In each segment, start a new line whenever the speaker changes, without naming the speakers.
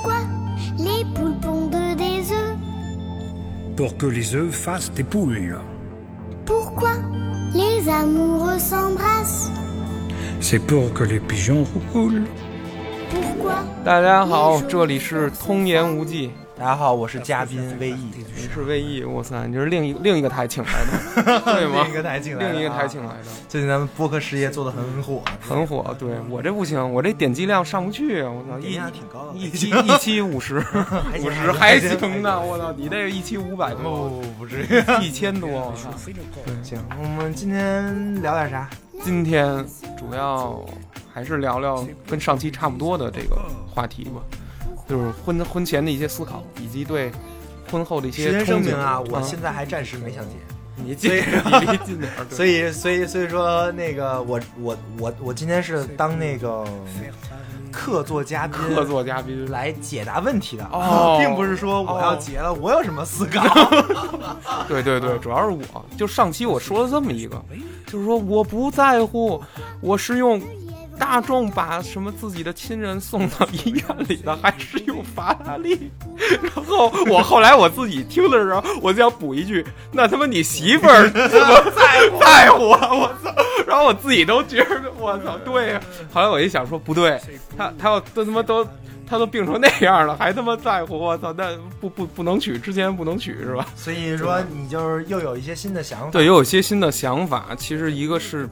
Pourquoi les poules pondent des œufs
Pour que les œufs fassent des poules.
Pourquoi les amoureux s'embrassent
C'est pour que les pigeons roulent.
Pourquoi
大家好，这里是通言无忌，
大家好，我是嘉宾威毅，
你是魏毅，哇塞，你这是另一 另一个台请来的，对吗？
另一个台请来的
另一个台
啊
请来的，
最近咱们播客事业做的很火，
很火。对我这不行，我这点击量上不去啊！我操，一
点击量挺高的
一期 一期五十，五十
还
还
行
呢。我操，你这个一期五百
不
多，
不不不至于。
一千多，我操！
行，我们今天聊点啥？
今天主要还是聊聊跟上期差不多的这个话题吧，就是婚婚前的一些思考，以及对婚后的一些
事先声明啊，我
嗯
现在还暂时没想结，
你近你离近点儿，
所以所以所以说那个我我我我今天是当那个客座嘉宾，
客座嘉宾
来解答问题的
哦
并不是说我要结了，我有什么思考？
对对对，主要是我，就上期我说了这么一个，就是说我不在乎，我是用大众把什么自己的亲人送到医院里的，还是用法拉利？然后我后来我自己听的时候，我就要补一句，那他妈你媳妇儿怎么在在乎啊？我操！然后我自己都觉得我操，对呀、后来我一想说不对，他他要都他妈都。他都病成那样了，还他妈在乎？我操，那不不不能娶，之前不能娶是吧？
所以说你就是又有一些新的想法，
对，又有一些新的想法。其实一个是，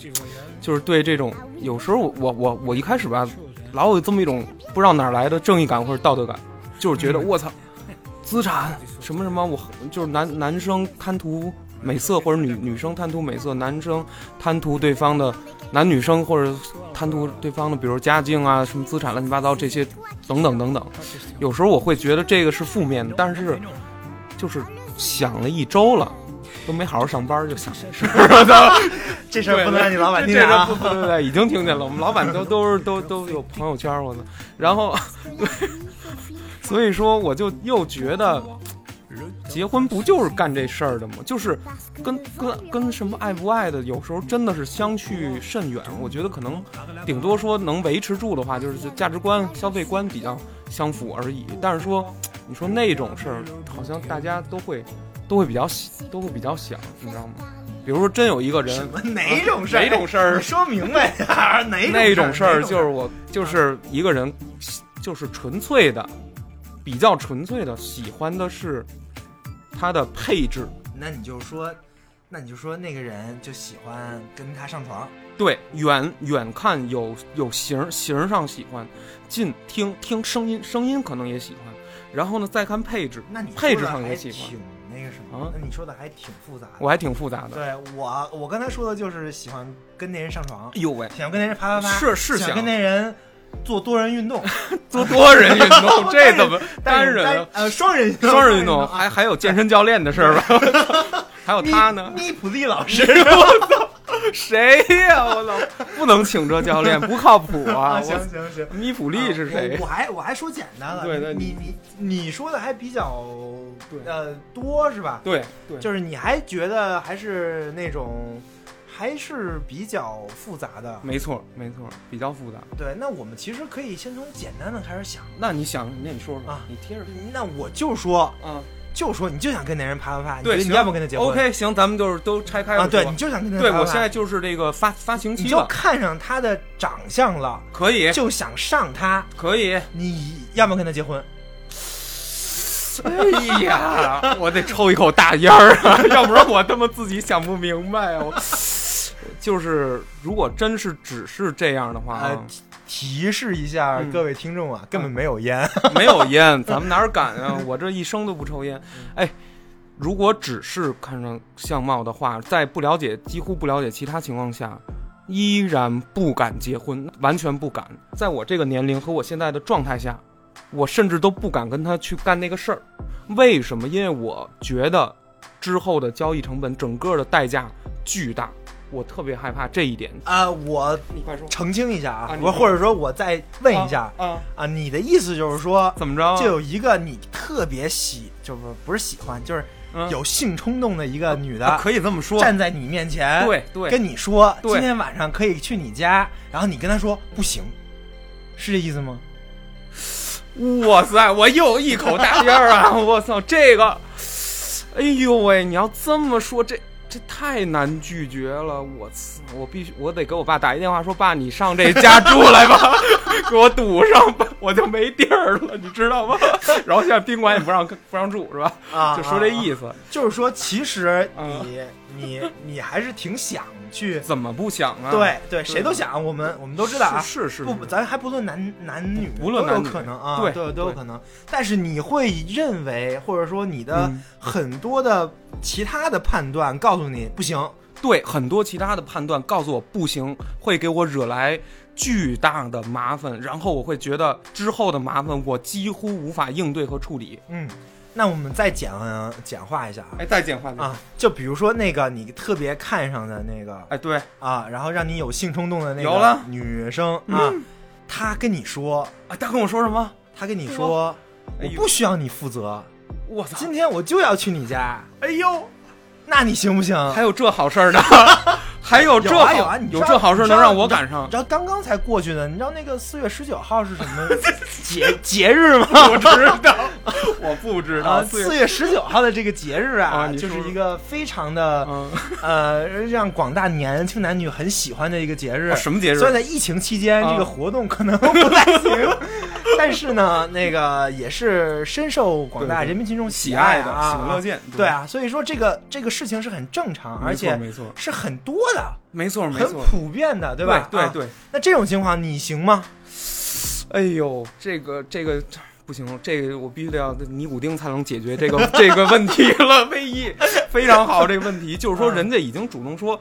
就是对这种有时候我我我我一开始吧，老有这么一种不知道哪儿来的正义感或者道德感，就是觉得我操，资产什么什么，我就是男男生贪图美色或者女女生贪图美色，男生贪图对方的男女生或者贪图对方的，比如家境啊、什么资产乱七八糟这些等等等等。有时候我会觉得这个是负面的，但是就是想了一周了。都没好好上班就想这事儿，
这事儿不能让你老板听见啊
这这不！不不不，已经听见了。我们老板都都是都都有朋友圈，我操。然后，对，所以说我就又觉得，结婚不就是干这事儿的吗？就是跟跟跟什么爱不爱的，有时候真的是相去甚远。我觉得可能顶多说能维持住的话，就是价值观、消费观比较相符而已。但是说，你说那种事儿，好像大家都会都会比较喜都会比较想，你知道吗？比如说，真有一个人
什么哪种事儿？
哪种事儿
你说明白点儿，哪
那种事儿就是我就是一个人，就是纯粹的，比较纯粹的喜欢的是他的配置，
那你就说，那你就说那个人就喜欢跟他上床，
对，远远看有有形儿形儿上喜欢，近听听声音声音可能也喜欢，然后呢再看配置，
那你
配置上也喜欢。
挺那个什么
啊，
那你说的还挺复杂的。
我还挺复杂的。
对我，我刚才说的就是喜欢跟那人上床，
哎呦喂，
想跟那人啪啪啪，
是是想
想。跟那人做多人运动，
做多人运动，这怎么单人啊？
呃双人
双人运动
啊
还还有健身教练的事儿吧？还有他呢？
咪普利老师
我操，谁呀、我操，不能请这教练，不靠谱啊！
啊，行行行。
米普利是谁
我我？还我还说简单了，
对对
你你你说的还比较
对
呃多是吧？
对对，
就是你还觉得还是那种还是比较复杂的。
没错没错，比较复杂。
对，那我们其实可以先从简单的开始想。
那你想，那你说说
啊
你贴着
那我就说，
啊，
就说你就想跟那人啪啪啪，
对，
你要不跟他结婚
OK，行，咱们就是都拆开了
啊？对，你就想跟他
对我现在就是这个发发情
你就
期了，
看上他的长相了，
可以
就想上他，
可以。
你要不要跟他结婚？
哎呀，我得抽一口大烟儿啊，要不然我他妈自己想不明白啊！我就是，如果真是只是这样的话
提示一下
嗯
各位听众啊，根本没有烟。
没有烟，咱们哪儿敢啊？我这一生都不抽烟。哎，如果只是看上相貌的话，在不了解、几乎不了解其他情况下，依然不敢结婚，完全不敢。在我这个年龄和我现在的状态下，我甚至都不敢跟他去干那个事儿。为什么？因为我觉得之后的交易成本、整个的代价巨大，我特别害怕这一点。
啊，我
你快说，
澄清一下啊我或者说我再问一下
啊，
啊，你的意思就是说，
怎么着？
就有一个你特别喜，就是不是喜欢，就是
嗯
有性冲动的一个女的，
啊可以这么说，
站在你面前，
对对
跟你说今天晚上可以去你家，然后你跟她说不行，是这意思吗？
哇塞，我又一口大烟儿啊！我操，这个，哎呦喂，你要这么说，这这太难拒绝了。我操，我必须，我得给我爸打一电话说，爸，你上这家住来吧，给我堵上吧，我就没地儿了，你知道吗？然后现在宾馆也不让不让住，是吧？
啊
就说这意思。
就是说，其实
嗯
你你 你还是挺想去，
怎么不想啊？
对对，谁都想，我们我们都知道啊，
是是是
不，咱还不论男男女，
不论
都有可能啊，
对
都有都有可能。但是你会认为，或者说你的
嗯
很多的其他的判断告诉你不行，
对很多其他的判断告诉我不行，会给我惹来巨大的麻烦，然后我会觉得之后的麻烦我几乎无法应对和处理。
嗯，那我们再简简化一下啊。
哎，再简化点
啊，就比如说那个你特别看上的那个
哎，对，
啊，然后让你有性冲动的那个
了。
女生啊，她跟你说，
啊，她跟我说什么？
她跟你说，我不需要你负责，
我操！
今天我就要去你家，
哎呦，
那你行不行？
还有这好事儿呢？还有这好
有啊有啊，你
有这好事能让我赶上
你知？道刚刚才过去的，你知道那个四月十九号是什么 节节日吗？
我知道，我不知道。
啊，四月十九号的这个节日
啊
啊，就是一个非常的
嗯，
呃，让广大年轻男女很喜欢的一个节日。
啊什么节日
虽然在疫情期间，
啊
这个活动可能不太行，但是呢，那个也是深受广大人民群众
喜
爱
爱的
啊
喜闻乐见
对啊，所以说这个这个事情是很正常，而且
没错
是很多的、
没错没
很
错，
普遍的，对吧？啊
对对。
那这种情况你行吗？
哎呦，这个这个不行，这个我必须得要尼古丁才能解决这个这个问题了。唯一非常好，这个问题就是说，
嗯
人家已经主动说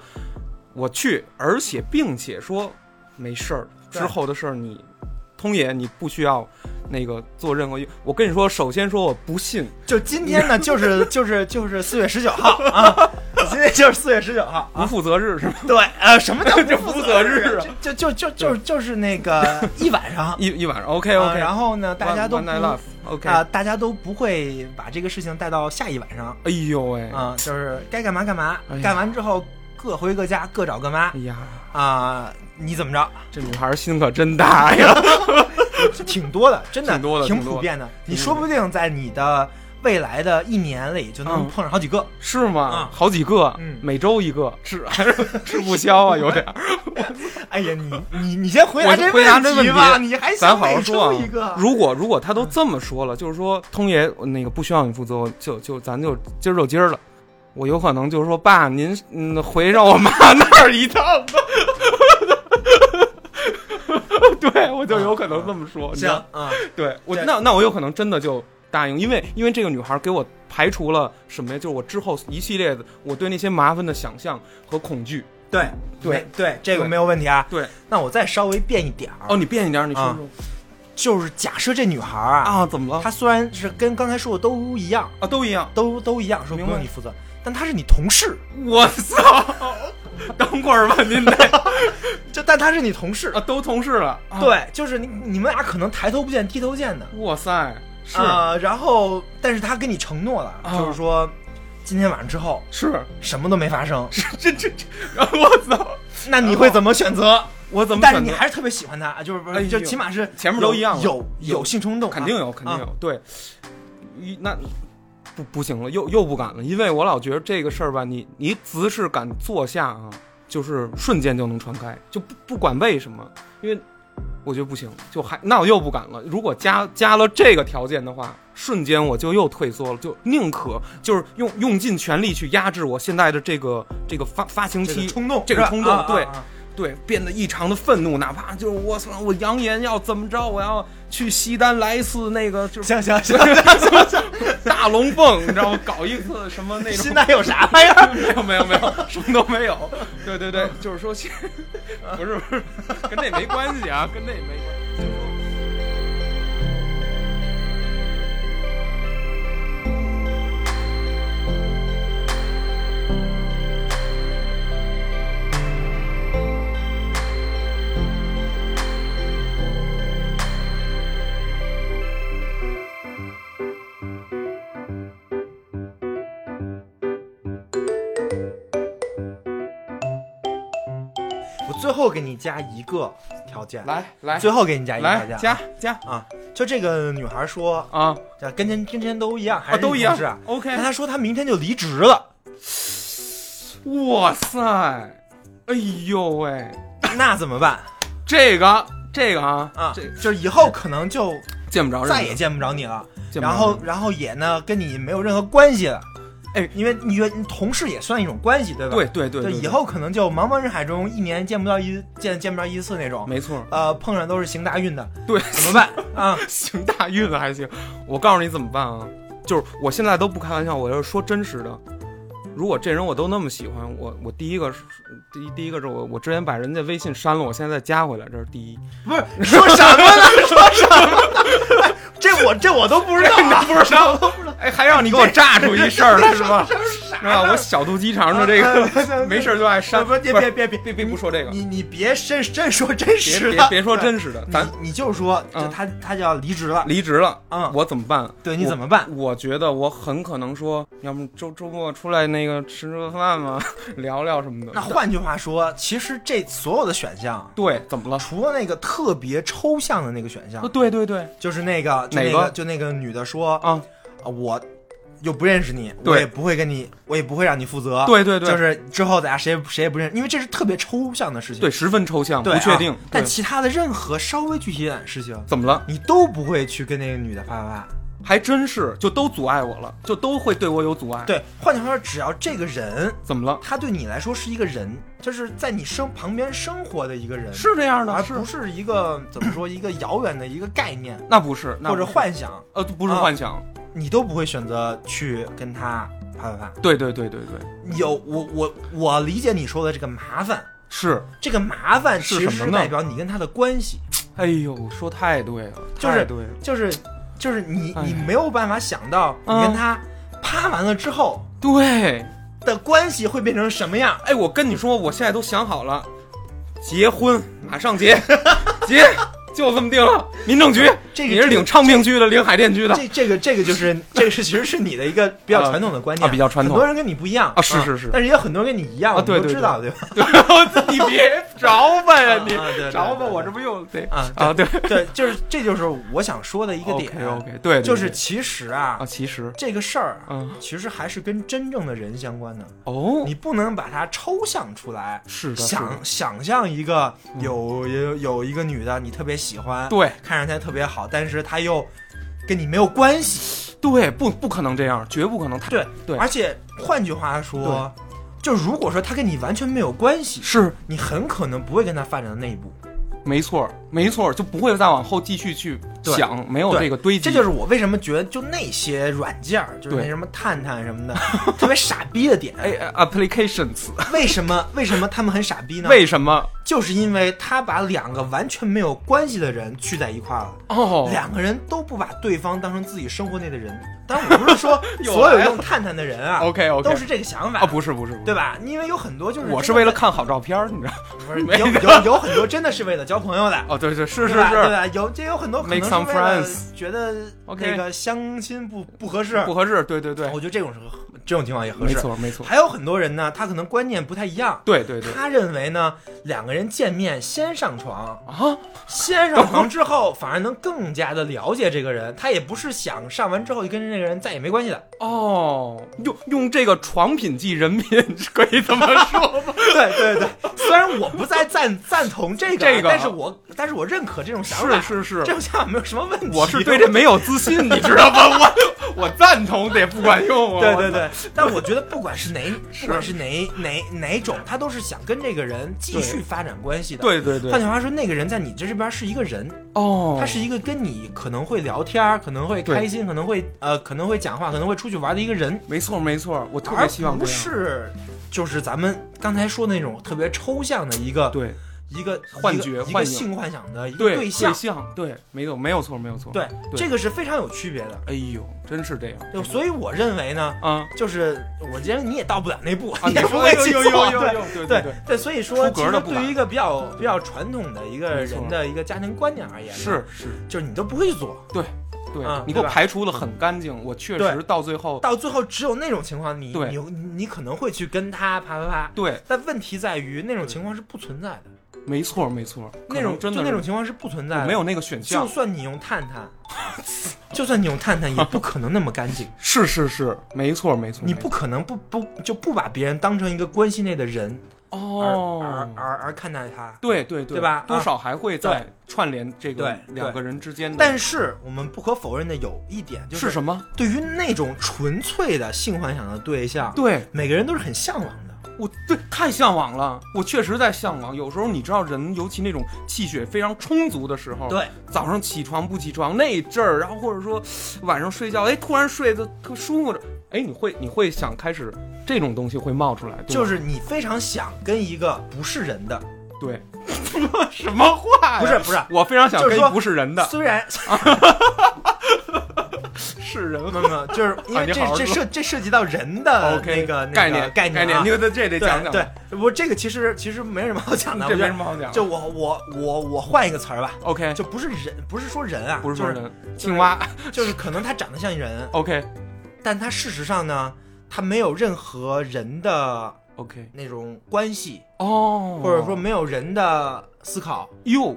我去，而且并且说没事儿，之后的事儿你通爷你不需要那个做任何。我跟你说，首先说我不信，
就今天呢，就是就是就是四月十九号啊，今天就是四月十九号啊。
不负责日是吗？
对，呃，什么叫不
负责日啊？
就就就就就是那个一晚上。
一一晚上，OK
啊
OK，
然后呢，大家都
love，OK，
啊，大家都不会把这个事情带到下一晚上。
哎呦喂，
啊，就是该干嘛干嘛
哎，
干完之后各回各家，各找各妈。
哎呀，
啊，你怎么着？
这女孩心可真大呀！
挺多的，真的
挺多的
挺普遍的。你说不定在你的未来的一年里就能
嗯
碰上好几个。
是吗？
啊
好几个，
嗯
每周一个，吃还是 吃不消啊？有点。
哎呀，你你你先回答
我
这
回答这问题
吧，你还
咱好好说啊
一个？
如果如果他都这么说了，就是说通爷那个不需要你负责，就就咱就今儿就今儿了。我有可能就是说，爸，您嗯回上我妈那儿一趟吧。对，我就有可能这么说。
行
道
啊，
对我那那我有可能真的就答应，因为因为这个女孩给我排除了什么呀？就是我之后一系列的我对那些麻烦的想象和恐惧。
对
对
对，这个没有问题啊。
对，
那我再稍微变一点儿
哦，，你变一点儿，你说
啊
说
就是假设这女孩啊，
啊？怎么了？
她虽然是跟刚才说的都一样，
啊，都一样。
都都一样，说不用你负责，但她是你同事，
我操！等会儿吧，您得
就但他是你同事
啊，，都同事了。啊，
对，就是你你们俩可能抬头不见低头见的，
哇塞，是、
啊，然后但是他跟你承诺了，
啊
就是说今天晚上之后
是
什么都没发生，
这这 这，我操！
那你会怎么选择？
我怎么？
但是你还是特别喜欢他，就是不是？
哎
就起码是
前面都一样
有
有
有性冲动啊，
肯定有，肯定有。
啊
对，一那不不行了，又又不敢了，因为我老觉得这个事儿吧，你你只是敢坐下啊，就是瞬间就能传开，就不不管为什么，因为我觉得不行，就还那我又不敢了。如果加加了这个条件的话，瞬间我就又退缩了，就宁可就是用用尽全力去压制我现在的这个这个发发情期
这个冲动，
这个冲动，对。
啊啊啊
对，变得异常的愤怒，哪怕就是我操，我扬言要怎么着，我要去西单来一次那个就是
行行行行行，
大龙凤，你知道吗？搞一次什么那种
西单有啥玩意儿？
没有没有没有，什么都没有。对对对，就是说现，不是不是，跟那没关系啊，跟那也没关系。
最最后给你加一个条件，
来来。
最后给你加一个条
来
件，
加加。
啊！就这个女孩说，
啊。
这跟前跟前都一样，还
啊，都一样。
是啊。
OK，
但她说她明天就离职了，
哇塞，哎呦喂，
那怎么办？
这个这个啊
啊？
这。
就是以后可能就
见不着
再也见不着你了，然后然后也呢跟你没有任何关系了。
哎
因为你觉得同事也算一种关系，对吧？
对对对
以后可能就茫茫人海中一年见不到一见见不着一次那种，
没错，
呃，碰上都是行大运的，
对，
怎么办 啊？
行大运了还行。我告诉你怎么办啊？就是我现在都不开玩笑，我要是说真实的。如果这人我都那么喜欢，我我第一个是第一第一个是我我之前把人家微信删了，我现在再加回来，这是第一。
不是说什么呢？说什么呢？哎这我这我都不知道啊，
不知道，哎，还让你给我炸出一事儿来 是吧？是吧？我小肚鸡肠的这个没事就爱删，
不别别别别
别别不说这个，
你你别真真说真实的，
别别说真实的，咱
你你就说，他他就要离职了，
离职了，
嗯
我怎么办？
对你怎么办？
我觉得我很可能说，要么周周末出来那个吃个饭嘛，聊聊什么的。
那换句话说，其实这所有的选项，
对，怎么了？
除了那个特别抽象的那个选
啊，
项，
对对对，
就是那个
哪个
就那个女的说
啊，
啊我又不认识你，我也不会跟你，我也不会让你负责，
对对对
就是之后大家谁也谁也不认识，因为这是特别抽象的事情，
对，十分抽象，不确定。
但其他的任何稍微具体一点的事情，
怎么了？
你都不会去跟那个女的啪啪啪。
还真是，就都阻碍我了，就都会对我有阻碍。，
对，换句话说，只要这个人
怎么了？
他对你来说是一个人，就是在你生旁边生活的一个人，
是这样的，
而不是一个怎么说一个遥远的一个概念
那不是，那
或者幻想，
呃，不是
啊
幻想。
你都不会选择去跟他啪啪啪。
对对对对对，
有我我我理解你说的这个麻烦，
是。
这个麻烦其实是
是什么呢
代表你跟他的关系，
哎呦，说太对了，
就是
对。
就是就是你
哎
你没有办法想到你
嗯
跟他啪完了之后
对，
的关系会变成什么样。
哎，我跟你说，我现在都想好了，结婚马上结，结就这么定了。民政局，
这个
你是领昌平区的，领海淀区的。
这这个这个就是这个是其实是你的一个比较传统的观念，
啊比较传统。
很多人跟你不一样
啊是是是。
但是也有很多人跟你一样，
对对
都知道对。吧？
对，你别着吧呀，你着吧，我这不又对。
啊
啊？对
对，就是这就是我想说的一个点。
OK OK，对，
就是其实啊
啊，，其实。
这个事儿啊，
嗯。
其实还是跟真正的人相关的，
哦，
你不能把它抽象出来。
是的，
想想象一个有有有一个女的，你特别喜欢，
对。
看上去特别好，但是他又跟你没有关系，
对，不不可能这样，绝不可能。他
对
对。
而且换句话说，就如果说他跟你完全没有关系，
是。
你很可能不会跟他发展到那一步。
没错，没错，就不会再往后继续去想，没有这个堆积。
这就是我为什么觉得就那些软件儿，就是那什么探探什么的，特别傻逼的点。
哎呃，applications，
为什么 为什么他们很傻逼呢？
为什么？
就是因为他把两个完全没有关系的人聚在一块儿了。
哦，
两个人都不把对方当成自己生活内的人，当然我不是说 所有用探探的人啊
OK，OK
都是这个想法
啊，不是不是，不是
对？吧？因为有很多就是
我是为了看好照片儿，你知道？
不是有有有很多真的是为了交朋友的，
哦，对对是是
是？对
是，
吧？有这有很多可能
Make
是
some
为了
friends
觉得那个相亲不不合适，
不合适，对对对，
我觉得这种是这种情况也合适没。
错没错，
还有很多人呢，他可能观念不太一样。
对对对
他认为呢，两个人见面先上床，
啊，
先上床之后，反而能更加的了解这个人。他也不是想上完之后就跟这个人再也没关系的。
哦，用用这个床品记人品可以这么说吗？
对对对，虽然我不再赞赞同这个，
这个
但是我但是我认可这种想法，
是是是
这种想法没有什么问题。
我是对这没有自信，你知道吗？我 我赞同得不管用啊。
对对对，但我觉得不管是哪 不管是哪哪哪种，他都是想跟这个人继续发展关系的。
对对对
换句话说，那个人在你这这边是一个人，
哦，
他是一个跟你可能会聊天，可能会开心，可能会呃可能会讲话，可能会出去玩的一个人，
没错没错，我特
而
别希望
不。是就是咱们刚才说的那种特别抽象的一个
对
一个
幻觉幻影
个性幻想的一个
对象
对象。
对，没有没有错没有错。
对，
对
这个是非常有区别的。
哎呦，真是这样
对所以我认为呢，
嗯
就是我觉得你也到不了那步，
啊！
你也不会去
有
做。
有有有有
对
对
对对，所以说，其实对于一个比较比较传统的一个人的一个家庭观念而言，
是，是，
就是你都不会去做，
对对
嗯，
你给我排除的很干净，我确实到最后
到最后只有那种情况，你
对
你你可能会去跟他啪啪啪，
对，
但问题在于那种情况是不存在的。
没错没错，
那种真就那种情况是不存在的，
没有那个选项
就，算你用探探，就算你用探探，也不可能那么干净。
是是是，没错没错，
你不可能不不就不把别人当成一个关系内的人而、
哦
而而而看待他。
对对对
对吧啊
多少还会在串联这个
对
两个人之间的，
但是我们不可否认的有一点，就是
什么？
对于那种纯粹的性幻想的对象，
对
每个人都是很向往的。
我对太向往了，我确实在向往。有时候你知道，人尤其那种气血非常充足的时候，
对，
早上起床不起床那一阵儿，然后或者说晚上睡觉，哎，突然睡得特舒服着，哎，你会你会想开始这种东西会冒出来，
就是你非常想跟一个不是人的，
对，什么话？
不是不是，
我非常想跟不是人的，
虽然
是人。
吗没有，就是 因为这这涉这涉及到人的那个那个
概念
概
概
念啊
你这这得
对
讲讲，
对，不，这个其实其实没什么好讲的，
这没什么好讲。
就我我我我换一个词儿吧
，OK，
就不是人，不是说人啊，
不是说人，青蛙。
就是可能它长得像人
，OK。
但它事实上呢，它没有任何人的
OK
那种关系，
哦，
或者说没有人的思考，
哟，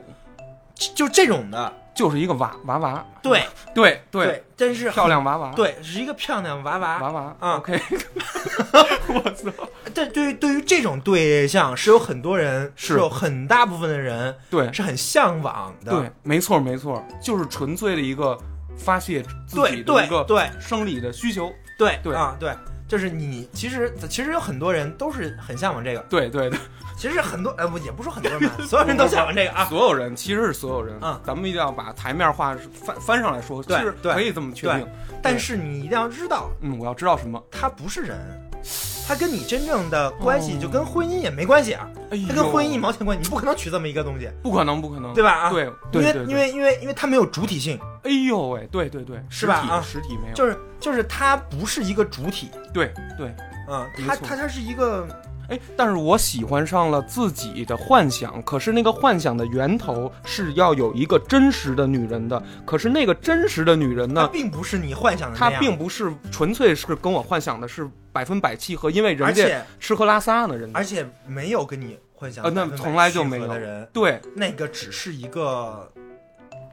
就这种的，
就是一个娃娃娃，
对。
对
对，真是
漂，亮娃娃，
对，是一个漂亮娃娃。
娃娃
啊
OK，我操，
但对于对于这种对象，是有很多人，
是。
有很大部分的人
对。
是很向往的。
对，没错没错，就是纯粹的一个发泄自
对
己的一个
对对。
生理的需求，
对
对。
啊，对，就是你其实其实有很多人都是很向往这个。
对对对，
其实很多呃，不也不说很多人吧，所有人都向往这个啊。
所有人其实是所有人，
嗯
咱们一定要把台面话翻翻上来说，
对
其实可以这么确定，
但是你一定要知道，
嗯，我要知道什么，
他不是人，他跟你真正的关系
哦
就跟婚姻也没关系啊，
哎呦
他跟婚姻一毛钱关系，你不可能娶这么一个东西，
不可能不可能，
对吧？啊，
对
因
对对，
为因为因为因为它没有主体性，
哎呦喂，对对对，
是吧？啊
实体实体没有，
就是就是它不是一个主体，
对对，
嗯，它
没错。
它它是一个
哎，但是我喜欢上了自己的幻想，可是那个幻想的源头是要有一个真实的女人的，可是那个真实的女人
它
呢，
并不是你幻想的那
她
样，
并不是纯粹是跟我幻想的是百分百契合，因为人家吃喝拉撒呢，人家。
而且没有跟你幻想
呃那从来就没有。
的人，
对。
那个只是一个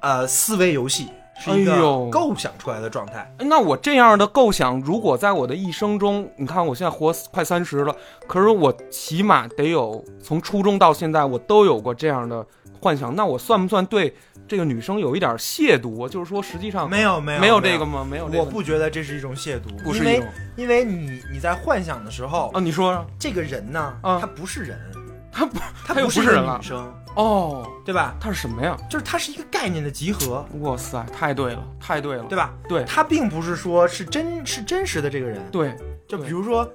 呃思维游戏，是一个构想出来的状态。
哎那我这样的构想，如果在我的一生中，你看我现在活快三十了，可是我起码得有从初中到现在，我都有过这样的幻想，那我算不算对这个女生有一点亵渎？就是说，实际上
没有没有
没有这个吗？没有这个，
我不觉得这是一种亵渎，因为
不是一种
因为你你在幻想的时候，
啊，你说说
这个人呢，
啊
他不是人，
他不
他不是
人了
女生，
哦，
对吧？
他是什么呀？
就是他是一个概念的集合，
哇塞，太对了，太对了，
对吧？
对
他并不是说是真是真实的这个人，
对
就比如说，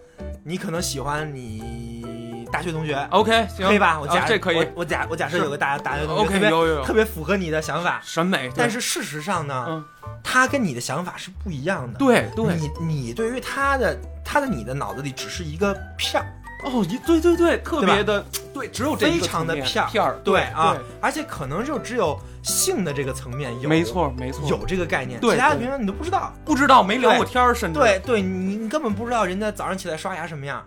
你可能喜欢你大学同学
，，OK，行，
可以吧？我假、
啊这可以。
我我假我假设有个大大学同学
OK，
特别
有有有。
特别符合你的想法，
审美，
但是事实上呢，
嗯，
他跟你的想法是不一样的。
对对，
你你对于他的他的你的脑子里只是一个片儿，
哦，一对对对，特别的，对，只有这个层面
常的片儿
片儿，
对啊
对，
而且可能就只有性的这个层面有，
没错没错，
有这个概念，
对对
其他的平常你都不知道。
不知道没聊过天儿，甚至
对对，你你根本不知道人家早上起来刷牙什么样。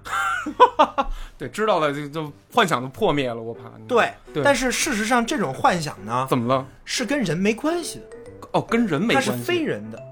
对，知道了就就幻想都破灭了，我怕。
对，
对
但是事实上这种幻想呢，
怎么了？
是跟人没关系的，
哦，跟人没关系。
它是非人的。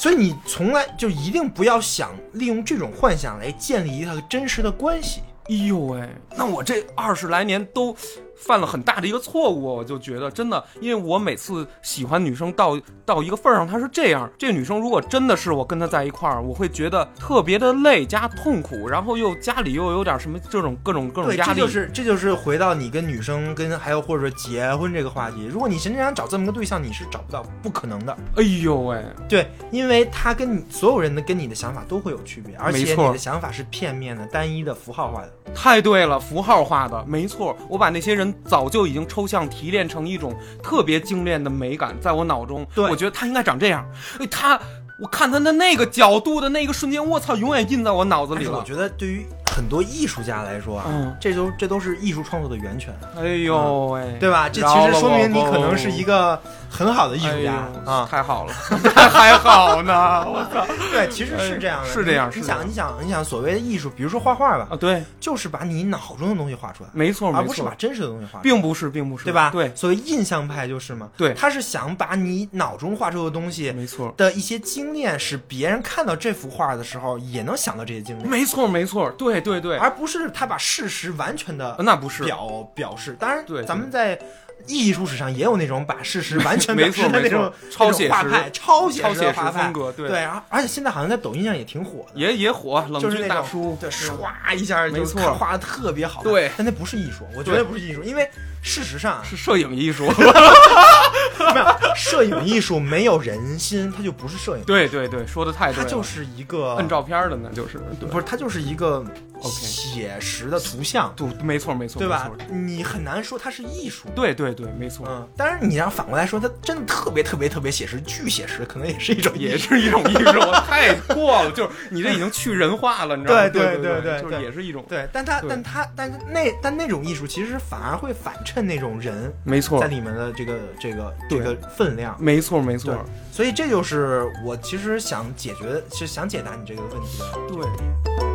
所以你从来就一定不要想利用这种幻想来建立一个真实的关系。
哎呦喂，那我这二十来年都犯了很大的一个错误，我就觉得真的，因为我每次喜欢女生到到一个份儿上，她是这样，这个女生如果真的是我跟她在一块儿，我会觉得特别的累加痛苦，然后又家里又有点什么这种各种各种，压力，
这就是这就是回到你跟女生跟还有或者说结婚这个话题。如果你真正想找这么个对象，你是找不到，不可能的。
哎呦喂，
对，因为他跟你所有人的跟你的想法都会有区别，而且你的想法是片面的、单一的、符号化的。
太对了，符号化的，没错。我把那些人早就已经抽象提炼成一种特别精炼的美感，在我脑中，
对
我觉得他应该长这样。哎，他，我看他的那个角度的那个瞬间，我操，永远印在我脑子里了。
我觉得对于很多艺术家来说啊，
嗯
这都这都是艺术创作的源泉，
哎呦喂，
对吧？这其实说明你可能是一个很好的艺术家。
哎
啊。
太好了，还好呢，我操。
对，其实是这样的，
是这样
你你想，你想，你想，所谓的艺术，比如说画画吧，
啊！对，
就是把你脑中的东西画出来，
没错，没错
而不是把，真实的东西画出来，
并不是，并不是，
对吧？
对，
所谓印象派就是嘛，
对。
他是想把你脑中画出的东西
没错，
的一些经验，使别人看到这幅画的时候也能想到这些经验，
没错，没错，对对对，
而不是他把事实完全的
那不是，
表表示。当然，
对。
咱们在艺术史上也有那种把事实完全表
没错
示的那种
超写
画派、超写
实
实的画派。
风。格，对，
对，然后而且现在好像在抖音上也挺火的，
也也火，冷峻
就是那
大叔，
对，唰一下就
没错。
画的特别好。
对。
但那不是艺术，我觉得不是艺术，因为事实上啊
是摄影艺术，
没有摄影艺术没有人心，它就不是摄影，
对对对，说的太对了，
它就是一个
摁照片的，那就是对，
不是，它就是一个写实的图像，
对，没错没错，
对吧？你很难说它是艺术。
对对对，没错，
嗯，当然你要反过来说，它真的特别特别特别写实，巨写实，可能也是一种
也。是一种艺术，太过了，就是你这已经去人化了，你知道吗？
对
对
对对对
就是也是一种，
对，但它但它但是那但那种艺术其实反而会反衬那种人
没错
在，里面的这个这个这
对
个分量。
没错没错，
所以这就是我其实想解决，其实想解答你这个问题的。
对。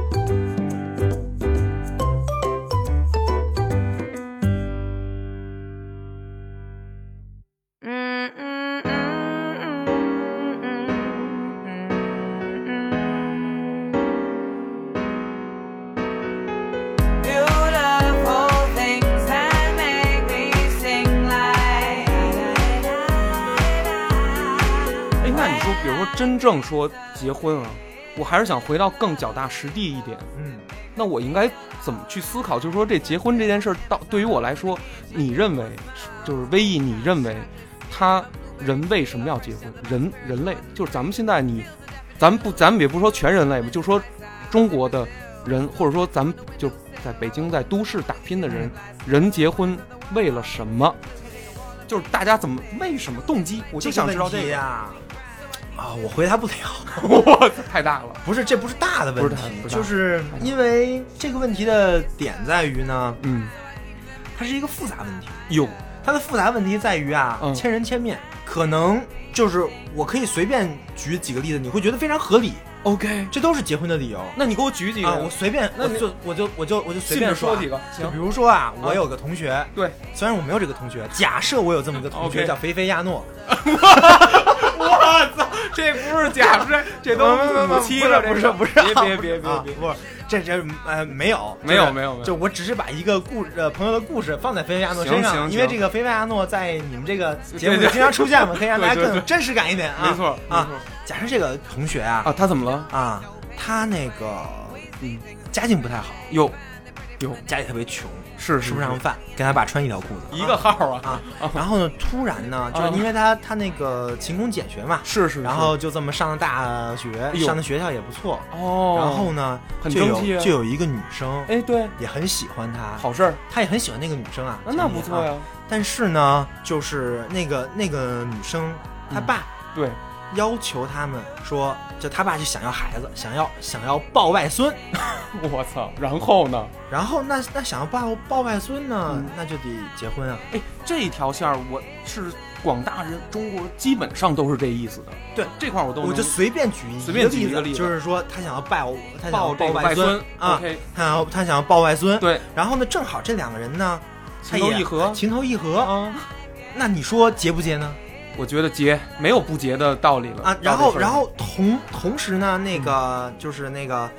真正说结婚啊，我还是想回到更脚踏实地一点。
嗯，
那我应该怎么去思考？就是说，这结婚这件事儿，到对于我来说，你认为就是威毅，你认为他人为什么要结婚？人人类就是咱们现在你，咱们不，咱们也不说全人类吧，就说中国的人，或者说咱们就在北京在都市打拼的人，人结婚为了什么？就是大家怎么为什么动机？我就想知道这个。
这个问题呀。啊，我回答不了。
我，太大了。
不是，这不是大的问题就是因为这个问题的点在于呢，
嗯，
它是一个复杂问题。
有
它的复杂问题在于啊，
嗯
千人千面，可能就是我可以随便举几个例子，你会觉得非常合理
，OK。
这都是结婚的理由。
那你给我举几个
啊，我随便，
那
就我就我就我就随
随便说几个。行
就比，如说啊，我有个同学，
对，
虽然我没有这个同学，假设我有这么一个同学叫菲菲亚诺，
我操，这不是假摔，这都五期了，
不是不是，
别别别别
不是，这这呃没有
没有没有没有
就我只是把一个故呃朋友的故事放在菲菲亚诺身上，因为这个菲菲亚诺在你们这个节目里经常出现嘛，可以让大家更有真实感一点啊。
没错没
啊
错。
假设这个同学啊
啊，他怎么了？
啊，他那个
嗯，
家境不太好，
有有
家里特别穷，
是
吃不上饭，跟他爸穿一条裤子，
一个号啊，
啊。然后呢，突然呢，就是因为他他那个勤工俭学嘛，
是是，
然后就这么上了大学，上的学校也不错。
哦，
然后呢，
很
就
争气啊
有就有一个女生，
哎对，
也很喜欢他，
好事儿，
他也很喜欢那个女生啊，
那那不错
呀。
呀，
但是呢，就是那个那个女生，她爸
对，
要求他们说，就他爸就想要孩子，想要想要抱外孙，
我操，然后呢？
然后那那想要抱抱外孙呢，
嗯。
那就得结婚啊。
哎，这一条线儿我是广大人中国基本上都是这意思的，
对。
这块儿我都
我就随便举一
随便举一个例子。
就是说他想要抱他想要
抱
外
孙
啊他想要他想要抱外孙，
对，
然后呢，正好这两个人呢，
情投意合。
情投意合，
啊。
那你说结不结呢？
我觉得结没有不结的道理了
啊，然后然后同同时呢，那个就是那个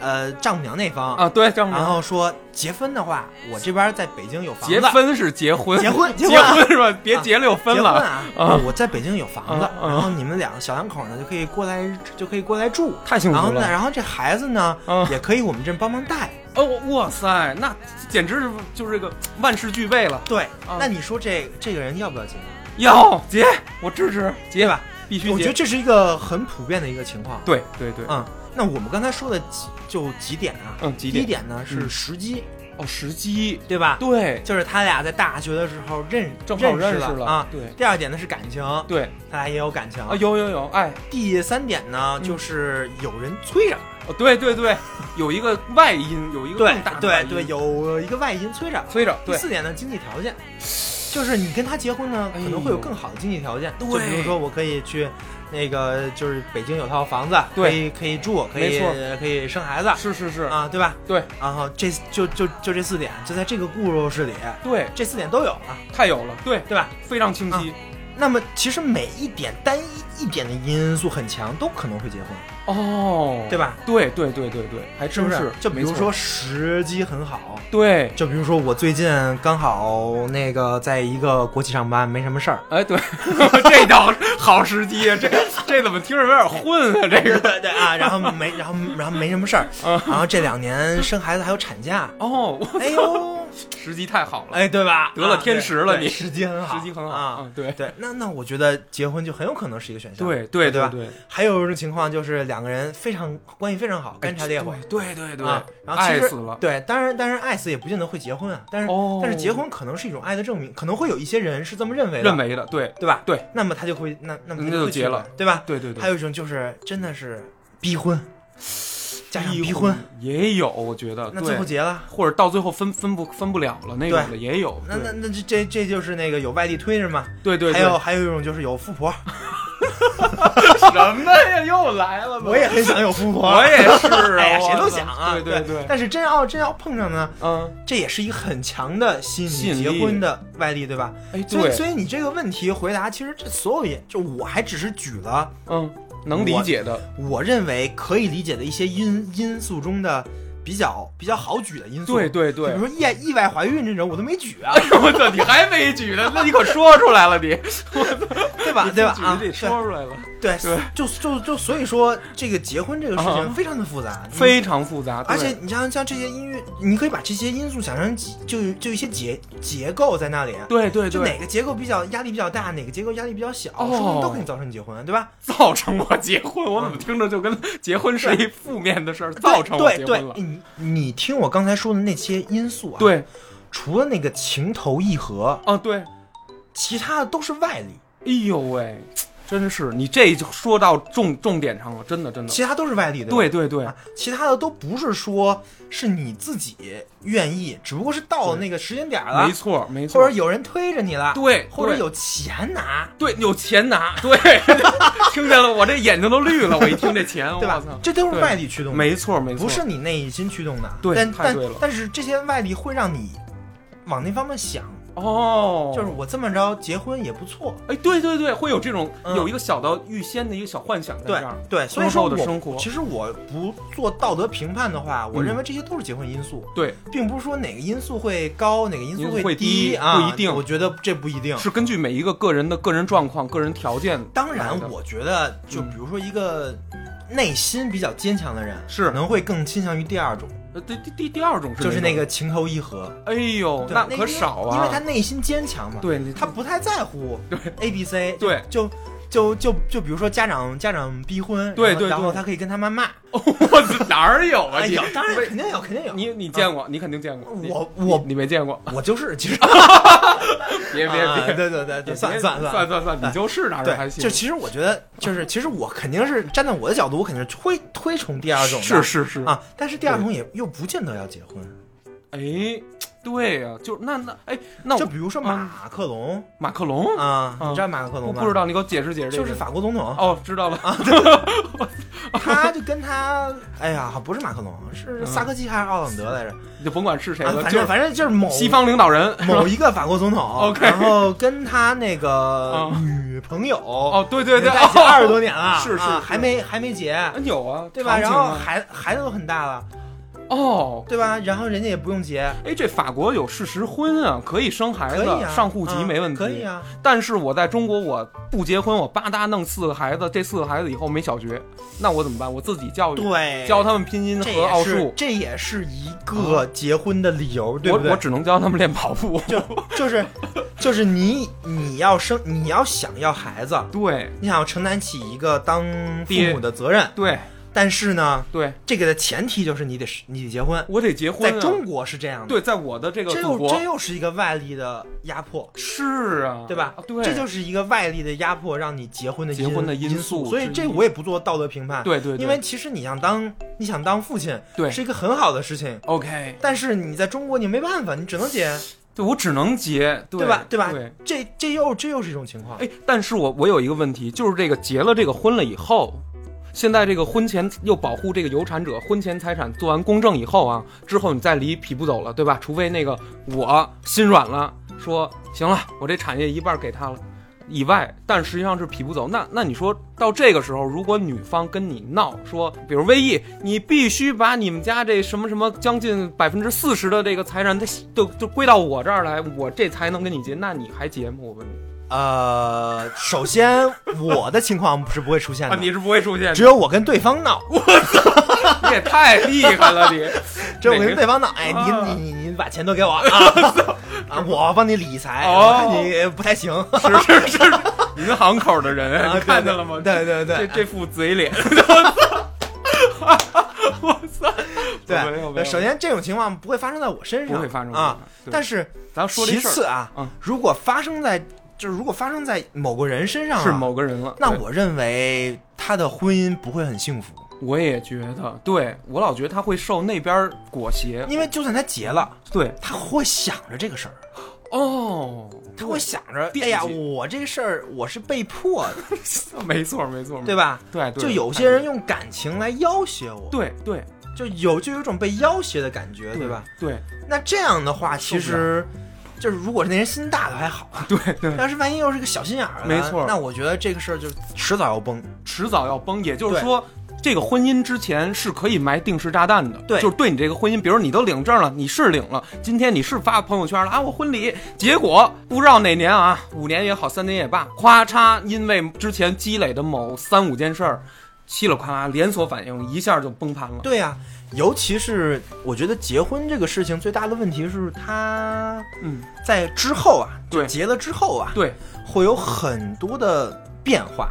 呃丈母娘那方，
啊，对，丈母娘。
然后说结婚的话，我这边在北京有房子，
结婚是结婚，
结婚
结
结婚啊
是吧？别结了又分了。
结婚啊，
啊。
我在北京有房子然后你们两个小两口呢就可以过来就可以过来住，
太幸
然后呢，
福了！
然后这孩子呢
啊。
也可以我们这帮忙带，
哦，哇塞，那简直是就是这个万事俱备了。
对
啊，
那你说这这个人要不要结？
要结，我支持结吧，必须结。
我觉得这是一个很普遍的一个情况。
对对对，
嗯，那我们刚才说的几就几点啊？
嗯，几
第一
点？
呢是
嗯。
时机，
哦，时机，
对吧？
对，
就是他俩在大学的时候认
正好
认
认识了
啊。
对。
第二点呢是感情，
对。
他俩也有感情。
啊，有有有，哎，
第三点呢
嗯。
就是有人催着，
哦，对对对，有一个外因，有一个
对
更大
对对，有一个外因催着。
催着，对，
第四点呢经济条件，就是你跟他结婚呢，可能会有更好的经济条件。就比如说，我可以去那个，就是北京有套房子，
对。
可以可以住，可以可以生孩子。
是是是，
啊，对吧？
对。
然后这就就就这四点，就在这个故事里，
对，
这四点都有了，
太有了，对，
对吧？
非常清晰。
那么其实每一点单一一点的因素很强，都可能会结婚，
哦，
对吧？
对对对对对，还真
是？就比如说时机很好，
对，
就比如说我最近刚好那个在一个国企上班，没什么事儿。
哎，对，这倒好时机啊！这 这怎么听着有点混啊？这个
对对啊，然后没，然后然后没什么事儿，然后这两年生孩子还有产假，
哦，
哎呦，
时机太好了，
哎，对吧？
得了
啊
天时了你
时机很好，
时机很好
啊
嗯。对
对，那那我觉得结婚就很有可能是一个选项，
对对
对吧？
对，
还有一种情况就是两个人非常关系非常好，干柴烈火。
对对对
啊，然后其实
爱死了，
对，当然，当然，爱死也不见得会结婚啊。但是，
哦
但是结婚可能是一种爱的证明，可能会有一些人是这么认为的，
认为的，对
对吧？
对，
那么他就会，那那么他
那就
会
结了，
对吧？
对对对，
还有一种就是真的是逼婚，加上逼
逼
婚，
也有，我觉得，
那最后结了。
或者到最后分分不分不了了那种的也有，
那那那这这这就是那个有外地推是吗，
对对，
还有还有一种就是有富婆，
什么呀？又来了，
我也很想有富婆，
我也是啊
哎呀，谁都想啊，
对对对。
但是真要真要碰上呢，
嗯，
这也是一个很强的吸引结婚的外力，对吧？
哎，
所以
对，
所以你这个问题回答，其实这所有也就我还只是举了
嗯，能理解的，
我认为可以理解的一些因因素中的比较比较好举的因素，
对对对。
比如说意意外怀孕这种，我都没举啊，
我操，你还没举呢，那你可说出来了，你。
对吧？对吧？啊，
举得说出来了，
对
对。
就就就所以说，这个结婚这个事情
啊。
非常的复杂，
非常复杂，
而且你像像这些音乐，你可以把这些因素想成几就就一些结结构在那里，
对对对，
就哪个结构比较压力比较大，哪个结构压力比较小，
哦。
说不定都可以造成结婚，对吧？
造成我结婚，我怎么听着就跟结婚是一负面的事儿，造成我
对对
结婚了，
你你听我刚才说的那些因素啊，，
对，
除了那个情投意合，
啊对，
其他的都是外力，
哎呦喂，真是你这就说到重重点上了，真的真的，
其他都是外力，的
对对对
啊，其他的都不是说是你自己愿意，只不过是到了那个时间点了
没，错没错，
或者有人推着你了，
对对
或者有钱拿，
对有钱拿，对，听见了，我这眼睛都绿了，我一听这钱，
对吧？这都是
对
外力驱动的，
没错没错，
不是你内心驱动的，
对
但但
太对了
但是这些外力会让你往那方面想，
哦，
就是我这么着结婚也不错，
哎，对对对，会有这种、
嗯。
有一个小的预先的一个小幻想在
对
这儿。
对，所以说
我的生活。
其实我不做道德评判的话，我
嗯
认为这些都是结婚因素，
对，
并不是说哪个因素会高，哪个因素
会
低
不一定。
我觉得这不一定。
是根据每一个个人的个人状况、个人条件。
当然，我觉得就比如说一个内心比较坚强的人，
是。
可能会更倾向于第二种，
呃第第第第二种是
就是，那个情投意合。
哎呦，那可少啊，
因为他内心坚强嘛，
对
他不太在乎 A B C，
对
就就就就比如说家长家长逼婚，
对对对
然后他可以跟他妈骂，
我哪儿有啊？
有，当然肯定有，肯定有。
你你见过？你肯定见过。你
我
你
我
你没见过？
我就是，其实
别别
啊
别，
对对对对，
别
算
别
算算
算算算，你就是哪儿，还行？
就其实我觉得，就是其实我肯定是站在我的角度，我肯定是推推崇第二种的，
是是是，
啊，但是第二种也又不见得要结婚。
哎，对呀，就那那哎，那我
就比如说马克龙。
马克龙，
啊，
嗯
你知道马克龙吗？
我不知，道，你给我解释解释这个。
就是法国总统，
哦，知道了。
他就跟他，哎呀，不是马克龙，
嗯。
是萨科齐还是奥朗德来着？
你就甭管是谁
啊，
了，就是
反正反正就是某
西方领导人。
某一个法国总统。
OK
然后跟他那个
啊。
女朋友
哦，对对对，
在一起二十多年了，
是是
还没还没结，
哎有啊，
对吧？然后孩孩子都很大了，
哦，
对吧？然后人家也不用结，
哎，这法国有事实婚啊，可以生孩子，上户籍
啊
没问题。
可以。啊。
但是我在中国，我不结婚，我吧嗒弄四个孩子，这四个孩子以后没小学，那我怎么办？我自己教育，
对，
教他们拼音和奥数，
这也是一个结婚的理由，对不对？
我我只能教他们练跑步。
就就是就是你你要生你要想要孩子，
对
你想要承担起一个当父母的责任，
对
但是呢，
对，
这个的前提就是你得你得结婚，
我得结婚、啊。
在中国是这样的，
对，在我的这个
这又这又是一个外力的压迫。
是啊，
对吧？
啊对，
这就是一个外力的压迫，让你结婚的
结婚的
因
因素
所以这我也不做道德评判。
对对对
因为其实你想当你想当父亲，
对
是一个很好的事情。
OK。
但是你在中国你没办法，你只能结。
对我只能结，对
对吧？对吧？
对。
这这又这又是一种情况。
哎，但是我我有一个问题，就是这个结了这个婚了以后，现在这个婚前又保护这个有产者婚前财产做完公证以后啊，之后你再离匹不走了，对吧？除非那个我心软了，说行了，我这产业一半给他了。以外，但实际上是匹不走。那那你说到这个时候，如果女方跟你闹说，比如威毅，你必须把你们家这什么什么将近百分之四十的这个财产，它都都归到我这儿来，我这才能跟你结，那你还结吗？我问你
呃，首先我的情况是不会出现的，
啊，你是不会出现的，
只有我跟对方闹，我操
你也太厉害了，你。
只有我跟对方闹。哎，
啊
你你你你把钱都给我。啊。啊！我帮你理财，
哦。
我看你不太行。
是是是，银行口的人，
啊
你看见了吗？
对对对，
这这副嘴脸，我操！
对，首先这种情况不会发生在我身上，
不会发生
啊。但是
咱说
其次啊
嗯，
如果发生在就是如果发生在某个人身上啊，
是某个人了，
那我认为他的婚姻不会很幸福，
我也觉得，对我老觉得他会受那边裹挟，
因为就算他结了，
对。
他会想着这个事儿，
哦，
他会想着，
惦
哎呀，我这个事儿我是被迫的，
没错没错，
对吧？
对对，
就有些人用感情来要挟我，，
对对。
就有就有一种被要挟的感觉，对吧？？
对
那这样的话，其实就是如果是那人心大的还好啊，
对对，
要是万一又是个小心眼儿的，
没错
那我觉得这个事儿就迟早要崩。
迟早要崩。也就是说，这个婚姻之前是可以埋定时炸弹的。
对
就是对你这个婚姻，比如你都领证了，你是领了，今天你是发朋友圈了啊，我婚礼，结果不知道哪年啊，五年也好，三年也罢，咔嚓，因为之前积累的某三五件事儿，稀里哗啦连锁反应，一下就崩盘了。
对呀、尤其是我觉得结婚这个事情最大的问题是，他
嗯，
在之后啊，
对。
就结了之后啊，
对，
会有很多的变化。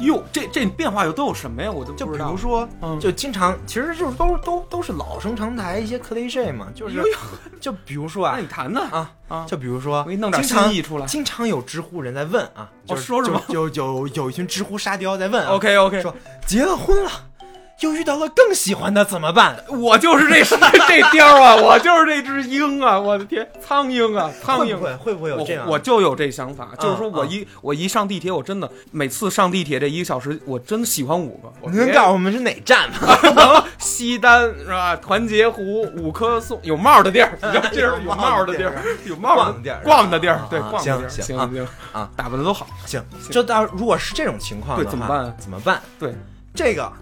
哟，这这变化又都有什么呀？我都
就
不知道。
比如说，
嗯。
就经常其实就是都都都是老生常谈一些 cliche 嘛，就是
哟哟。
就比如说啊
那你谈谈
啊
啊，
就比如说，
我给你弄点
经常
新意出来。
经常有知乎人在问啊，就
说什么？
就有有有一群知乎沙雕在问啊
OK OK，
说结了婚了，又遇到了更喜欢的怎么办？
我就是这 这貂啊，我就是这只鹰啊！我的天，苍鹰啊，苍蝇
会不会会不会有这样？
我我就有这想法，就是说我
嗯
一、我一上地铁，我真的每次上地铁这一个小时，我真的喜欢五个。我
你能告诉我们是哪站
西单是吧？团结湖、五棵松有帽的地儿，你知道这是有帽的地儿，有帽
逛的地儿
逛的地儿，对，
啊
逛的地儿，
行行
行行
啊
打扮的都好，
行，就到如果是这种情况
怎么办啊
怎么办？
对，
这个，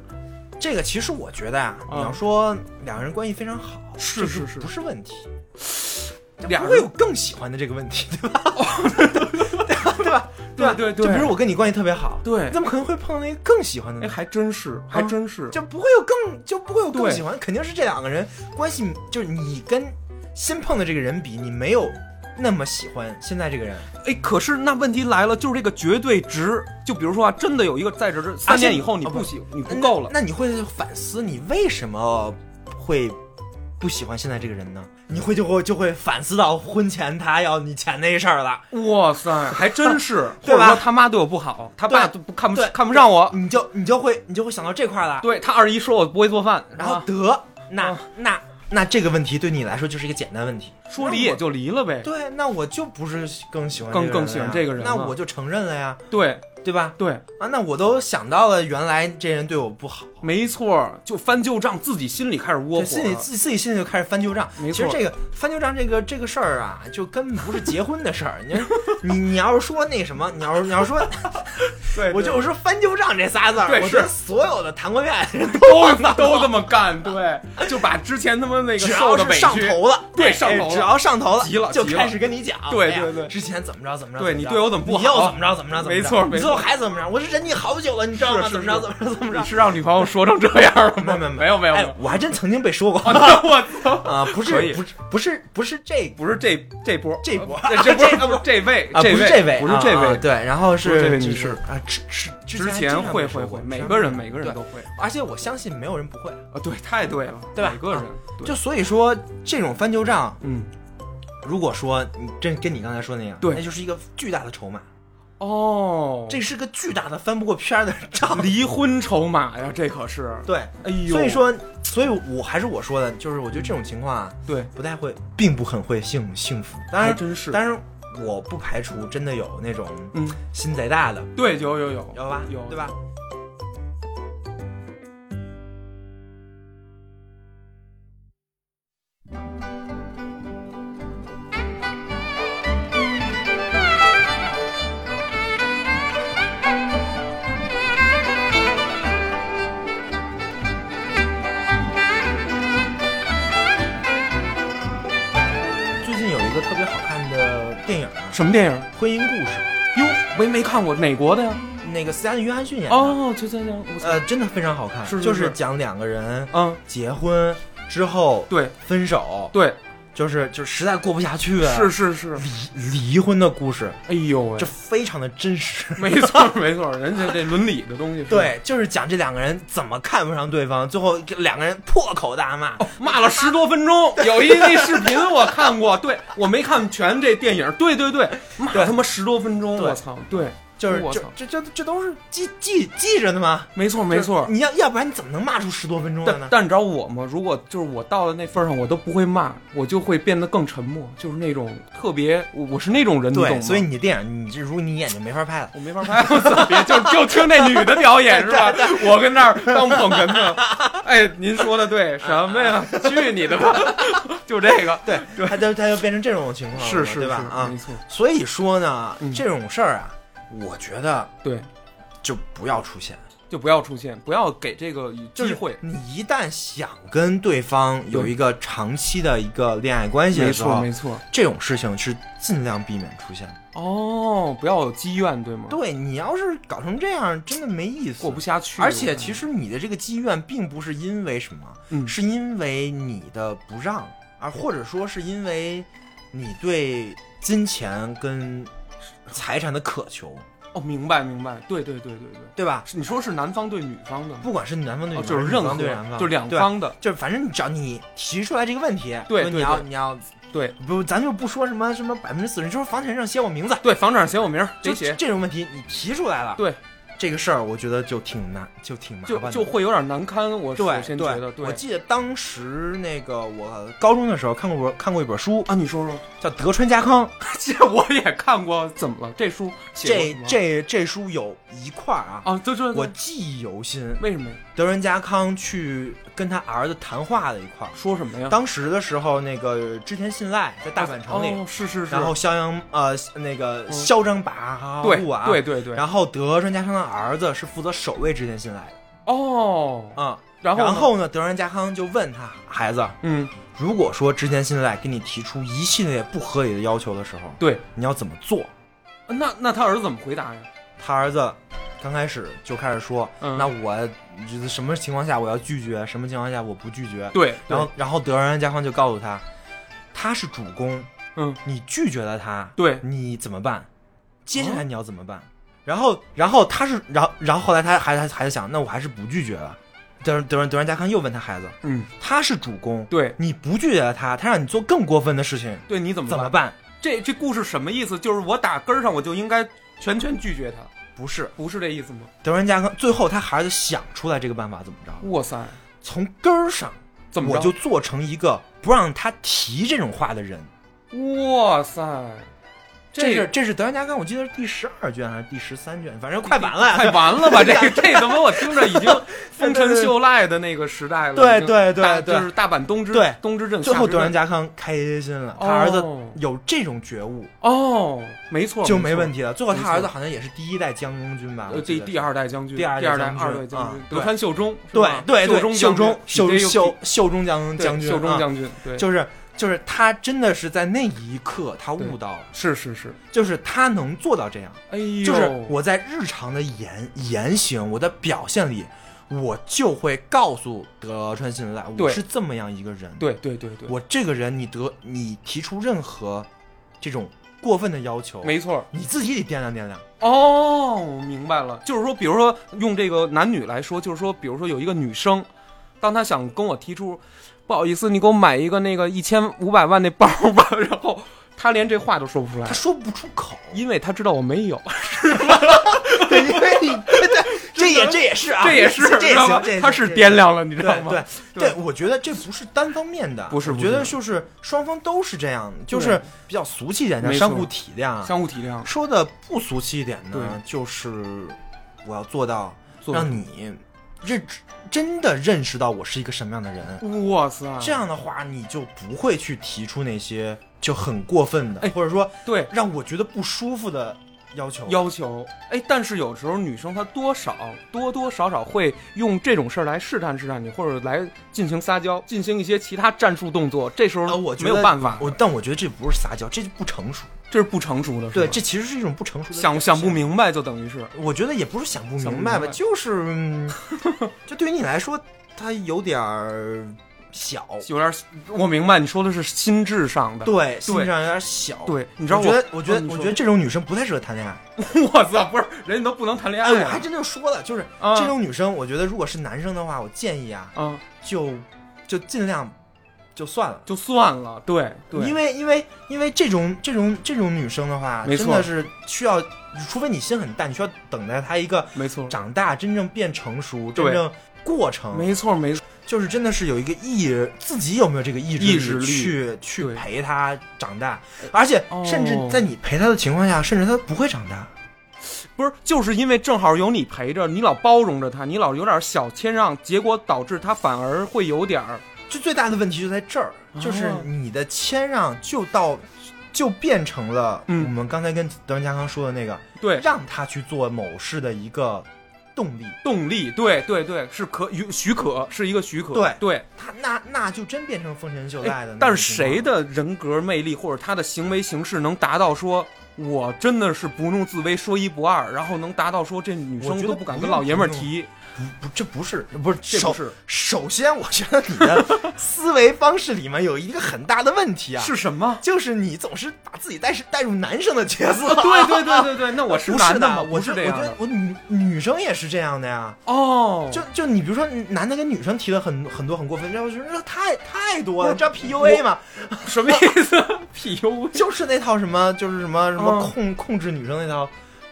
这个其实我觉得呀、
啊
你要说两个人关系非常好，这
是是是
不是问题？
俩人
不会有更喜欢的这个问题，对吧？对吧？吧？
对对对
就比如我跟你关系特别好，
对
你怎么可能会碰到一个更喜欢的
哎，还真是，还真是，
就不会有更就不会有更喜欢，肯定是这两个人关系，就是你跟新碰的这个人比，你没有那么喜欢现在这个人。
哎，可是那问题来了，就是这个绝对值，就比如说啊，真的有一个在这这三年以后你
啊不
不喜你不够了，
那你会反思你为什么会不喜欢现在这个人呢？你会就会就会反思到婚前他要你钱那事儿了，
哇塞，还真是，或者说他妈对我不好，他爸都不看不
对。
看不上我，
你就你就会你就会想到这块儿了。
对他二姨说我不会做饭，
然后
啊。
得那
啊。
那那这个问题对你来说就是一个简单问题。
说离也就离了呗，
对，那我就不是更喜欢
更更喜欢这个人
那我就承认了呀，
对
对吧？
对，
啊，那我都想到了，原来这人对我不好，
没错，就翻旧账，自己心里开始窝火，
心里，自己自己心里就开始翻旧账。
没错
其实这个翻旧账这个这个事儿啊，就根本不是结婚的事儿。你你你要是说那什么，你要是你要说，
对
我就说翻旧账这仨字儿，
对
我觉得
是
所有的谈过恋爱的人
都都这么干，对，就把之前他妈那个
只
受
要是上
的委屈，
头了，哎
对上头了
只要上头了，就
急了就
开始跟你讲，
对对对
之前怎么着怎么着，
对你对我怎么不好
你又怎么着怎么着怎么着，
没错没错
你最后还怎么着？我是忍你好久了，你知道吗？怎么着？怎么着？怎么着？
你？是让女朋友说成这样了吗？
没有没有
没有。
我还真曾经被说过。
我操，
啊，不是不是不是不是这
不是这这波。
这波
呃这波
这
位
啊，不是
位
这位，
不是这位，
对，然后
是这位
就是
女士。
啊，之之
之前会会会，每个人每个人都会。
而且我相信没有人不会，
啊，对，太对了，
对吧？
每个人
就所以说这种翻旧账，
嗯。
如果说你真跟你刚才说那样，
对。
那就是一个巨大的筹码，
哦，
这是个巨大的翻不过篇儿的账，
离婚筹码呀，这可是。
对。
哎呦，
所以说，所所以我还是我说的，就是我觉得这种情况啊，
对，
不太会，并不很会幸幸福。当然
还真是。
当然我不排除真的有那种
嗯，
心贼大的，
对，有有有。
有吧？
有。
对吧？
什么电影？
《婚姻故事。
哟，没没看过哪国的呀？》，
那个斯嘉丽·约翰逊演的，
哦，就这样，我操。
呃，真的非常好看，
是是
就是是。讲两个人
嗯，
结婚之后
对。
分手，
对，
就是就实在过不下去了，
是是是，
离离婚的故事，
哎呦喂。
这，非常的真实。
没错没错，人家这伦理的东西，
对，就是讲这两个人怎么看不上对方，最后两个人破口大骂。
骂了十多分钟，有一那视频我看过，对我没看全这电影，对对对，骂
对
他妈十多分钟，我操，对，
就是这
我操，
这这这都是记记记着的吗？
没错没错。
你要要不然你怎么能骂出十多分钟来呢？
但但你知道我吗？如果就是我到了那份儿上，我都不会骂，我就会变得更沉默，就是那种特别，我我是那种人，你懂
对，
吗？
所以你电影你这如果你眼睛没法拍了。
我没法拍，就就听那女的表演是吧？我跟那儿当捧哏呢。哎，您说的对，什么呀？去你的吧！就这个，
对，他就他就变成这种情况了嘛，
是是
对吧？啊
没，错，
所以说呢，
嗯
这种事儿啊，我觉得
对，
就不要出现。
就不要出现，不要给这个机会。
你一旦想跟对方有一个长期的一个恋爱关系
没
的时候
错没，错。
这种事情是尽量避免出现的。
哦，不要有积怨，对吗？
对你要是搞成这样，真的没意思，
过不下去。
而且其实你的这个积怨并不是因为什么，
嗯
是因为你的不让，而或者说是因为你对金钱跟财产的渴求，
哦，明白明白，对对对对对，
对吧？
你说是男方对女方的吗？
不管是男方对女
哦，
方，
就是任何
女方对男方，
就两
对
方的，
就是反正你只要你提出来这个问题，说你
对对对。
要你要
对
不，咱就不说什么什么百分之四十，就是房产证上写我名字，
对，房产上写我名儿，
就这种问题你提出来了，
对，
这个事儿，我觉得就挺难，就挺麻
就
烦的，
就会有点难堪。我首
对
先觉得，
我记得当时那个我高中的时候看过看过一本书，
啊，你说说，
叫《德川家康》，
这我也看过，怎么了？这书
这这这书有一块儿啊，
啊，这这
我记忆犹新。
为什么呀？
德仁家康去跟他儿子谈话的一块儿，
说什么呀？
当时的时候，那个织田信赖在大阪城里，
哦，是是是，
然后襄阳呃那个嚣张跋扈啊，
对对对，
然后德仁家康的儿子是负责守卫织田信赖的
哦，
啊、
然后呢？
然后呢，德仁家康就问他孩子，
嗯，
如果说织田信赖给你提出一系列不合理的要求的时候，
对，
你要怎么做？
那那他儿子怎么回答呀？
他儿子刚开始就开始说，
嗯。
那我什么情况下我要拒绝，什么情况下我不拒绝。
对，
然后，然后德仁家康就告诉他，他是主公，
嗯，
你拒绝了他，
对
你怎么办？接下来你要怎么办？然后，然后他是，然后，然后后来他还还还在想，那我还是不拒绝了。德德仁德仁家康又问他孩子，
嗯，
他是主公，
对
你不拒绝了他，他让你做更过分的事情，
对，你怎么
怎么？办？
这这故事什么意思？就是我打根儿上我就应该全权拒绝他，
不是
不是这意思吗？
德川家康，最后他孩子想出来这个办法怎么着？
哇塞，
从根儿上，
怎么着
我就做成一个不让他提这种话的人。
哇塞，
这是这是德川家康，我记得是第十二卷还是第十三卷，反正快完了，
快完了吧？这这怎么我听着已经 丰臣秀赖的那个时代了？
对对对对
就是大阪东之
对
东之镇
最后德川家康开心了，他
哦
儿子有这种觉悟
哦，没错，
就没问题了。最后他儿子好像也是第一代将军吧？
第第二代将军，
第二
第二代
代将军
二代将军
啊，
德川秀忠，是
对
吧
对对，
秀
秀忠秀
忠将军
秀秀忠将
对
将军
秀忠
啊
将军，对，
就是就是他真的是在那一刻他悟到了，
是是是，
就是他能做到这样。
哎呦，
就是我在日常的言言行，我的表现里，我就会告诉德川信赖，我是这么样一个人。
对对对对，
我这个人，你得你提出任何这种过分的要求，
没错。
你自己得掂量掂量。
哦，我明白了，就是说，比如说用这个男女来说，就是说，比如说有一个女生，当她想跟我提出，不好意思，你给我买一个那个一千五百万那包吧，然后他连这话都说不出来。
他，说不出口，
因为他知道我没有，
对，因为你这也这也是啊，
这也是，
这也行，
他是掂量了，你知道吗？
对对。对，我觉得这不是单方面的，
不是不
我觉得
是
就是双方都是这样的，就是比较俗气一点相互体谅。
相互体谅，
说的不俗气一点
对。
呢，就是我要做到让你认真的认识到我是一个什么样的人。
哇塞，
这样的话，你就不会去提出那些就很过分的，
哎
或者说
对
让我觉得不舒服的要求。
要求，哎，但是有时候女生她多少多多少少会用这种事儿来试探试探你，或者来进行撒娇，进行一些其他战术动作，这时候
呃，我觉
没有办法，
我但我觉得这不是撒娇，这就不成熟。
这是不成熟的，是
对，这其实是一种不成熟的
想想不。明白就等于是
我觉得也不是想不明白吧，
白
就是，嗯 就对于你来说，它有点儿小，
有点儿，我明白你说的是心智上的，
对，心智上有点小。，
对，你知道
我觉得，我觉得，
哦
我觉得这种女生不太适合谈恋爱。
我操，不是人家都不能谈恋
哎，
爱啊，
我还真就说了，就是
啊
这种女生，我觉得如果是男生的话，我建议啊，
嗯，
就就尽量就算了。
就算了，对对，
因为因为因为这种这种这种女生的话，真的是需要，除非你心很大，你需要等待她一个
没错，
长大，真正变成熟，真正过程，
没错没错，
就是真的是有一个意，自己有没有这个意志
意志力
去去陪她长大，而且
哦。
甚至在你陪她的情况下，甚至她不会长大。
不是，就是因为正好有你陪着，你老包容着他，你老有点小谦让，结果导致他反而会有点儿，
就最大的问题就在这儿，
哦
就是你的谦让就到。就变成了
嗯
我们刚才跟德文家康说的那个，
对
让他去做某事的一个动力。
动力，对对对，是可许许可，是一个许可，
对
对。
他那那就真变成丰臣秀赖的
但是谁的人格魅力或者他的行为形式能达到说，我真的是不怒自威，说一不二，然后能达到说这女生都不敢跟老爷们儿提，
不，这不是不是
这不是
首先，我觉得你的思维方式里面有一个很大的问题啊，
是什么？
就是你总是把自己带是带入男生的角色。
对对对对对，那我是男的吗？
我
是这样的
我觉得我女女生也是这样的呀。
哦，
就就你比如说，男的跟女生提了很很多很过分，然后我觉得太太多了，你知道 PUA 吗？
什么意思？PUA
就是那套什么，就是什么什么
嗯
控控制女生那套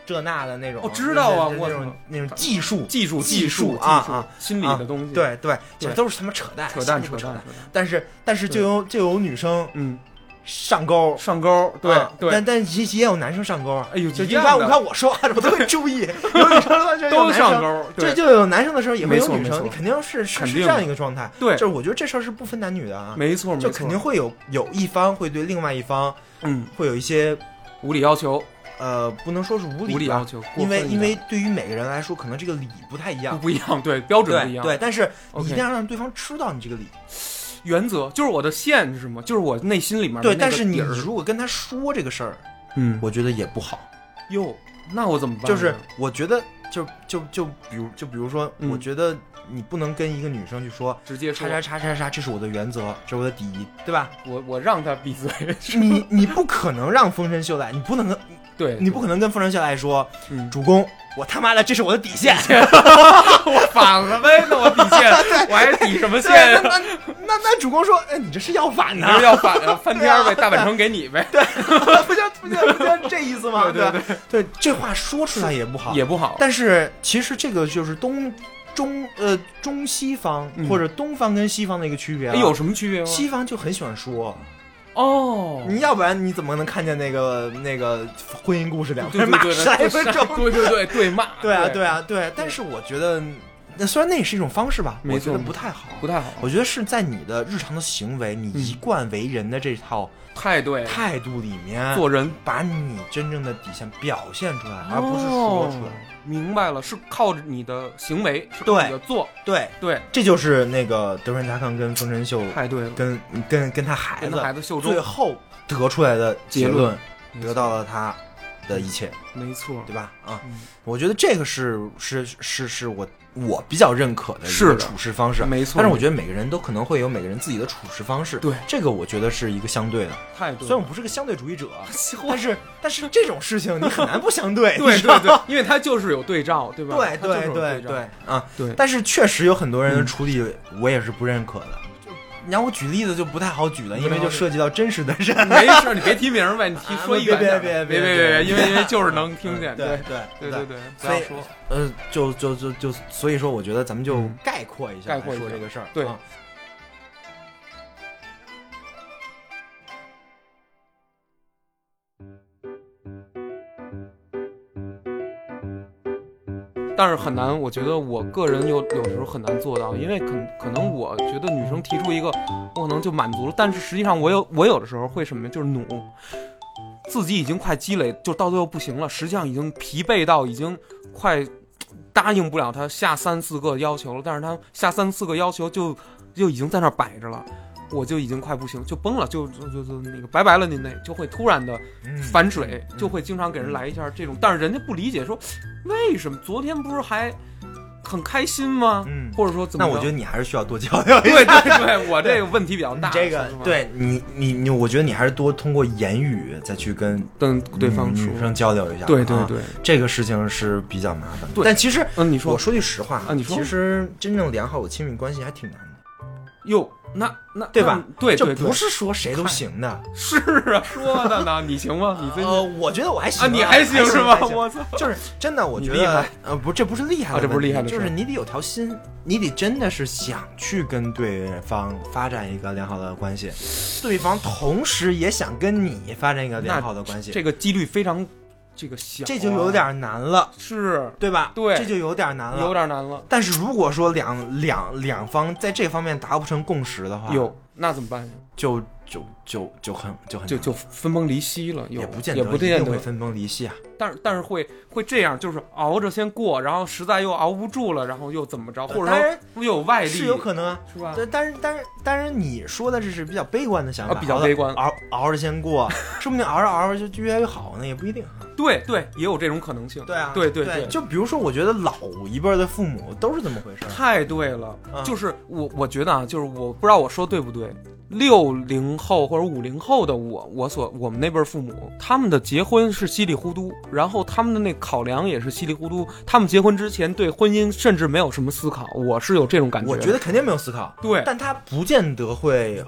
这那的那种。
我知道啊
那
我
那种那种技术
技术
技
术
啊啊，
心理
啊
的东西，，
对对，这
对
都是他妈扯淡，
扯淡
扯
扯淡扯淡，
但是但是就有就有女生
嗯，
上钩，
上钩，对
啊
对
但，但也也有男生上钩啊。
哎呦
就
一般
你看我看我说话我都会注意，有女生
都。上钩，对
这就有男生的时候也会有女生，你肯定是是是这样一个状态。
对
就是我觉得这事儿是不分男女的啊，
没错没错，
就肯定会有有一方会对另外一方
嗯
会有一些
无理要求，
呃，不能说是无理吧
无理要求，
因为因为对于每个人来说，可能这个理不太一样。
不一样，对标准不一样，
对对，但是你一定要让对方知道你这个理。
原则就是我的线是吗？就是我内心里面
对，但是你如果跟他说这个事儿，
嗯，
我觉得也不好。
哟，那我怎么办？
就是我觉得，就就就比如就比如说，
嗯
我觉得你不能跟一个女生去说。
直接说
叉，叉叉叉叉，这是我的原则，这是我的底，对吧？
我我让他闭嘴，
你你不可能让丰臣秀赖，你不能跟
对，
你不可能跟丰臣秀赖说，
嗯，
主公，我他妈的这是我的底线。
我反了呗，那我底线，我还抵什么线？
对，
呀？
那那那那主公说，哎，你这是要反的
你是，要反啊，翻篇儿呗，大阪城给你呗，对
不就不就不就这意思吗？
对
对？对，这话说出来也不好，
也不好，
但是其实这个就是东中呃中西方、
嗯。
或者东方跟西方的一个区别、
有什么区别吗？
西方就很喜欢说，
哦，
你要不然你怎么能看见那个那个婚姻故事两分骂
对对对
十来
对
分钟？
对对对对骂，
对啊对啊对，但是我觉得，那虽然那也是一种方式吧，我觉得不太好。
不太好，
我觉得是在你的日常的行为，你
嗯
一贯为人的这套
太对了，
态度里面，
做人
把你真正的底线表现出来，而不是说出来。
哦明白了，是靠着你的行为，是靠
对
你的做，
对，
对，
这就是那个德川家康跟丰臣秀
太对了，
跟跟跟他孩子
孩子秀
最，后得出来的结论，得到了他的一切，
没错，
对吧？啊，
嗯
我觉得这个是是是是我我比较认可的处事方式，
没错
但是我觉得每个人都可能会有每个人自己的处事方式，
对
这个我觉得是一个相对的。
太对，
虽然我不是个相对主义者，但是但是这种事情你很难不相对，
对对对，因为它就是有对照，对吧？
对对对对啊！
对，
但是确实有很多人的
嗯
处理我也是不认可的。你让我举例子就不太好举了，因为就涉及到真实的人。
没事，你别提名儿呗，你提
啊
说一远点儿
别别别
别
别别
别因为因为就是能听见，
对
对
对
对对，不
所以
要说。
呃，就就就就，所以说，我觉得咱们就
嗯
概括一下来
概括
说这个事儿。
对但是很难，我觉得我个人有有时候很难做到，因为可可能我觉得女生提出一个，我可能就满足了，但是实际上我有我有的时候会什么，就是努，自己已经快积累，就到最后不行了，实际上已经疲惫到已经快答应不了他下三四个要求了，但是他下三四个要求就就已经在那摆着了。我就已经快不行，就崩了，就就就就那个拜拜了您那，就会突然的
嗯
反水，就会经常给人来一下这种，但是人家不理解，说为什么昨天不是还很开心吗？
嗯
或者说怎么？
那我觉得你还是需要多教教。
对对对，我这个问题比较大，
这个，对你你你，我觉得你还是多通过言语再去跟
跟对方说，
女生交流一下。啊
对对对，
这个事情是比较麻烦。
对
但其实
嗯，你说
我说句实话
啊你说
其实真正良好的亲密关系还挺难的，
哟，那那
对吧
对
这不是说谁都行的。
是啊，说的呢，你行吗？你最近
呃，我觉得我还行
啊，你还行是吧？我操，
就是真的，我觉得呃，不，这不是厉害
这不是厉害的
就是你得有条心，你得真的是想去跟对方发展一个良好的关系，对方同时也想跟你发展一个良好的关系，
这个几率非常这个小啊，
这就有点难了，
是
对吧？
对
这就有点难了，
有。点难了。
但是如果说两两两方在这方面达不成共识的话，
有那怎么办呀？
就就就就很就很
就就分崩离析了，有
也不见得
也不见得
一定会分崩离析啊。
但是但是会会这样，就是熬着先过，然后实在又熬不住了，然后又怎么着，或者说又有外力，
是有可能啊，
是吧？
对，但是但是但是你说的这是比较悲观的想法，
啊比较悲观
熬熬着先过，说不定熬着熬着就就越来越好呢，也不一定。
对对，也有这种可能性。
对啊，
对对
对就比如说，我觉得老一辈儿的父母都是这么回事儿。
太对了，
啊
就是我我觉得啊，就是我不知道我说对不对。六零后或者五零后的我，我所我们那辈儿父母，他们的结婚是稀里糊涂，然后他们的那考量也是稀里糊涂。他们结婚之前对婚姻甚至没有什么思考，我是有这种感觉。
我觉得肯定没有思考，
对
但他不见得会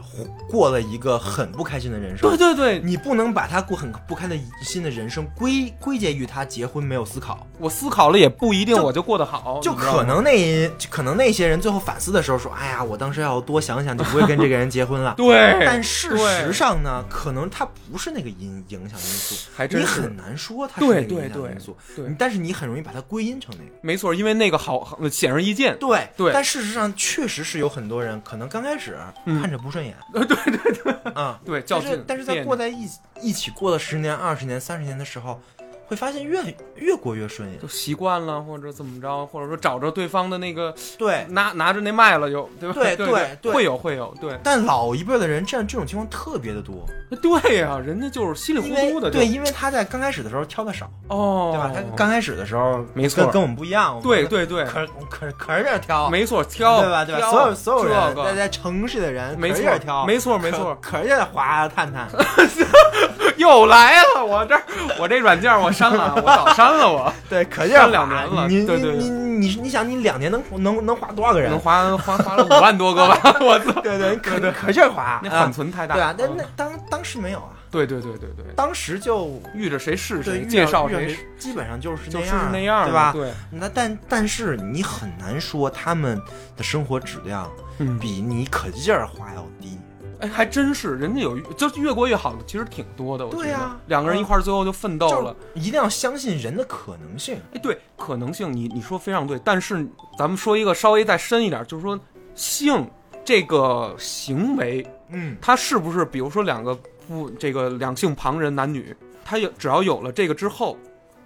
过了一个很不开心的人生。
对对对，
你不能把他过很不开心的人生归归结于他结婚没有思考，
我思考了也不一定我就过得好，
就可能那可能那些人最后反思的时候说，哎呀，我当时要多想想，就不会跟这个人结婚了。
对，
但事实上呢，可能它不是那个影影响因素，你
还真是
很难说它是
对
那个影响因素，
对
但是你很容易把它归因成那个。
没错，因为那个好好显而易见。
对
对
但事实上确实是有很多人可能刚开始
嗯
看着不顺眼，
对对对，
啊，
对
但是但是在过在一起一起过了十年、二十年、三十年的时候，会发现越越过越顺眼
就。习惯了，或者怎么着，或者说找着对方的那个
对，
拿拿着那麦了，就对吧？
对
对会有会有，对
但老一辈的人这样这种情况特别的多，
对呀、人家就是稀里糊涂的，
对，因为他在刚开始的时候挑的少，
哦，
对吧？他刚开始的时候
没错
跟跟我们不一样，
对对对，
可可可是这挑，
没错，挑
对吧？对吧？所有所有人
这个
在在城市的人，
没错
挑，
没错没错
可可是在滑探探，
又来了，我这我这软件我删了，我早删了我，
对，可是
删两年了
你
对对
你你你你想，你两年能能能划多少个人？
能？花花花了五万多个吧，我操，
对对，可可劲儿划，
那
啊
缓存太大，
对啊，那
嗯。
那当当时没有啊，
对对对对对，
当时就
遇着谁是谁，介绍谁。
基本上就是
就是
样
那样，
对吧？
对，
那但但是你很难说他们的生活质量
嗯，
比你可劲儿花要低。
哎，还真是，人家有就越过越好的，其实挺多的。我觉得
对呀
两个人一块儿最后就奋斗了。
就一定要相信人的可能性。
哎，对，可能性你你说非常对，但是咱们说一个稍微再深一点，就是说性这个行为，
嗯，
它是不是比如说两个不这个两性旁人男女，他有只要有了这个之后，